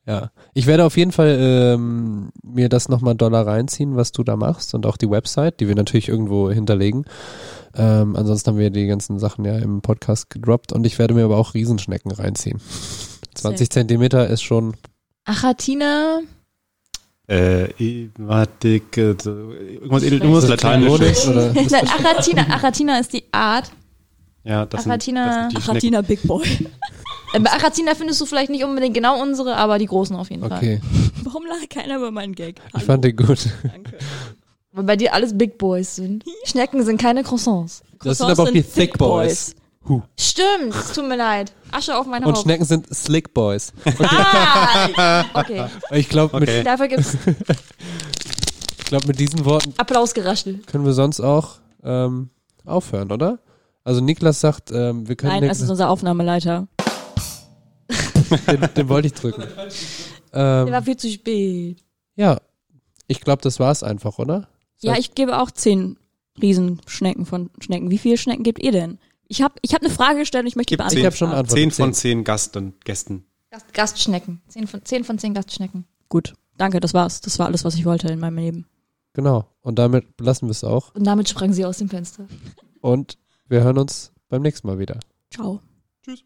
Ja, ich werde auf jeden Fall ähm, mir das nochmal doller reinziehen, was du da machst und auch die Website, die wir natürlich irgendwo hinterlegen. Ähm, ansonsten haben wir die ganzen Sachen ja im Podcast gedroppt und ich werde mir aber auch Riesenschnecken reinziehen. 20 Zentimeter ist schon, Achatina, Äh, i- warte, äh, irgendwas, edel, irgendwas Lateinisches. Oder Nein, Achatina, Achatina ist die Art. Ja, das Achatina- sind, das sind. Achatina Big Boy. Äh, Bei Achatina findest du vielleicht nicht unbedingt genau unsere, aber die großen auf jeden Fall. okay, Warum lacht keiner über meinen Gag? ich fand den gut. Danke. Weil bei dir alles Big Boys sind. Schnecken sind keine Croissants. Das sind aber auch die Thick Boys. Stimmt, es tut mir leid. Asche auf mein Und Haupt. Schnecken sind Slick Boys. Ah! Okay, Ich glaube, Okay. mit, dafür gibt's ich mit diesen Worten Applausgeraschel. können wir sonst auch ähm, aufhören, oder? Also Niklas sagt, ähm, wir können Nein, das ist unser Aufnahmeleiter. den, den wollte ich drücken. Der war Ähm, viel zu spät. ja, ich glaube, das war's einfach, oder? Ja, ich gebe auch zehn Riesenschnecken von Schnecken. Wie viele Schnecken gebt ihr denn? Ich habe ich hab eine Frage gestellt und ich möchte die beantworten. Ich habe schon eine Antwort. Zehn von zehn Gasten, Gästen. Gast, Gastschnecken. Zehn von, zehn von zehn Gastschnecken. Gut, danke, das war's. Das war alles, was ich wollte in meinem Leben. Genau. Und damit belassen wir es auch. Und damit sprang sie aus dem Fenster. Und wir hören uns beim nächsten Mal wieder. Ciao. Tschüss.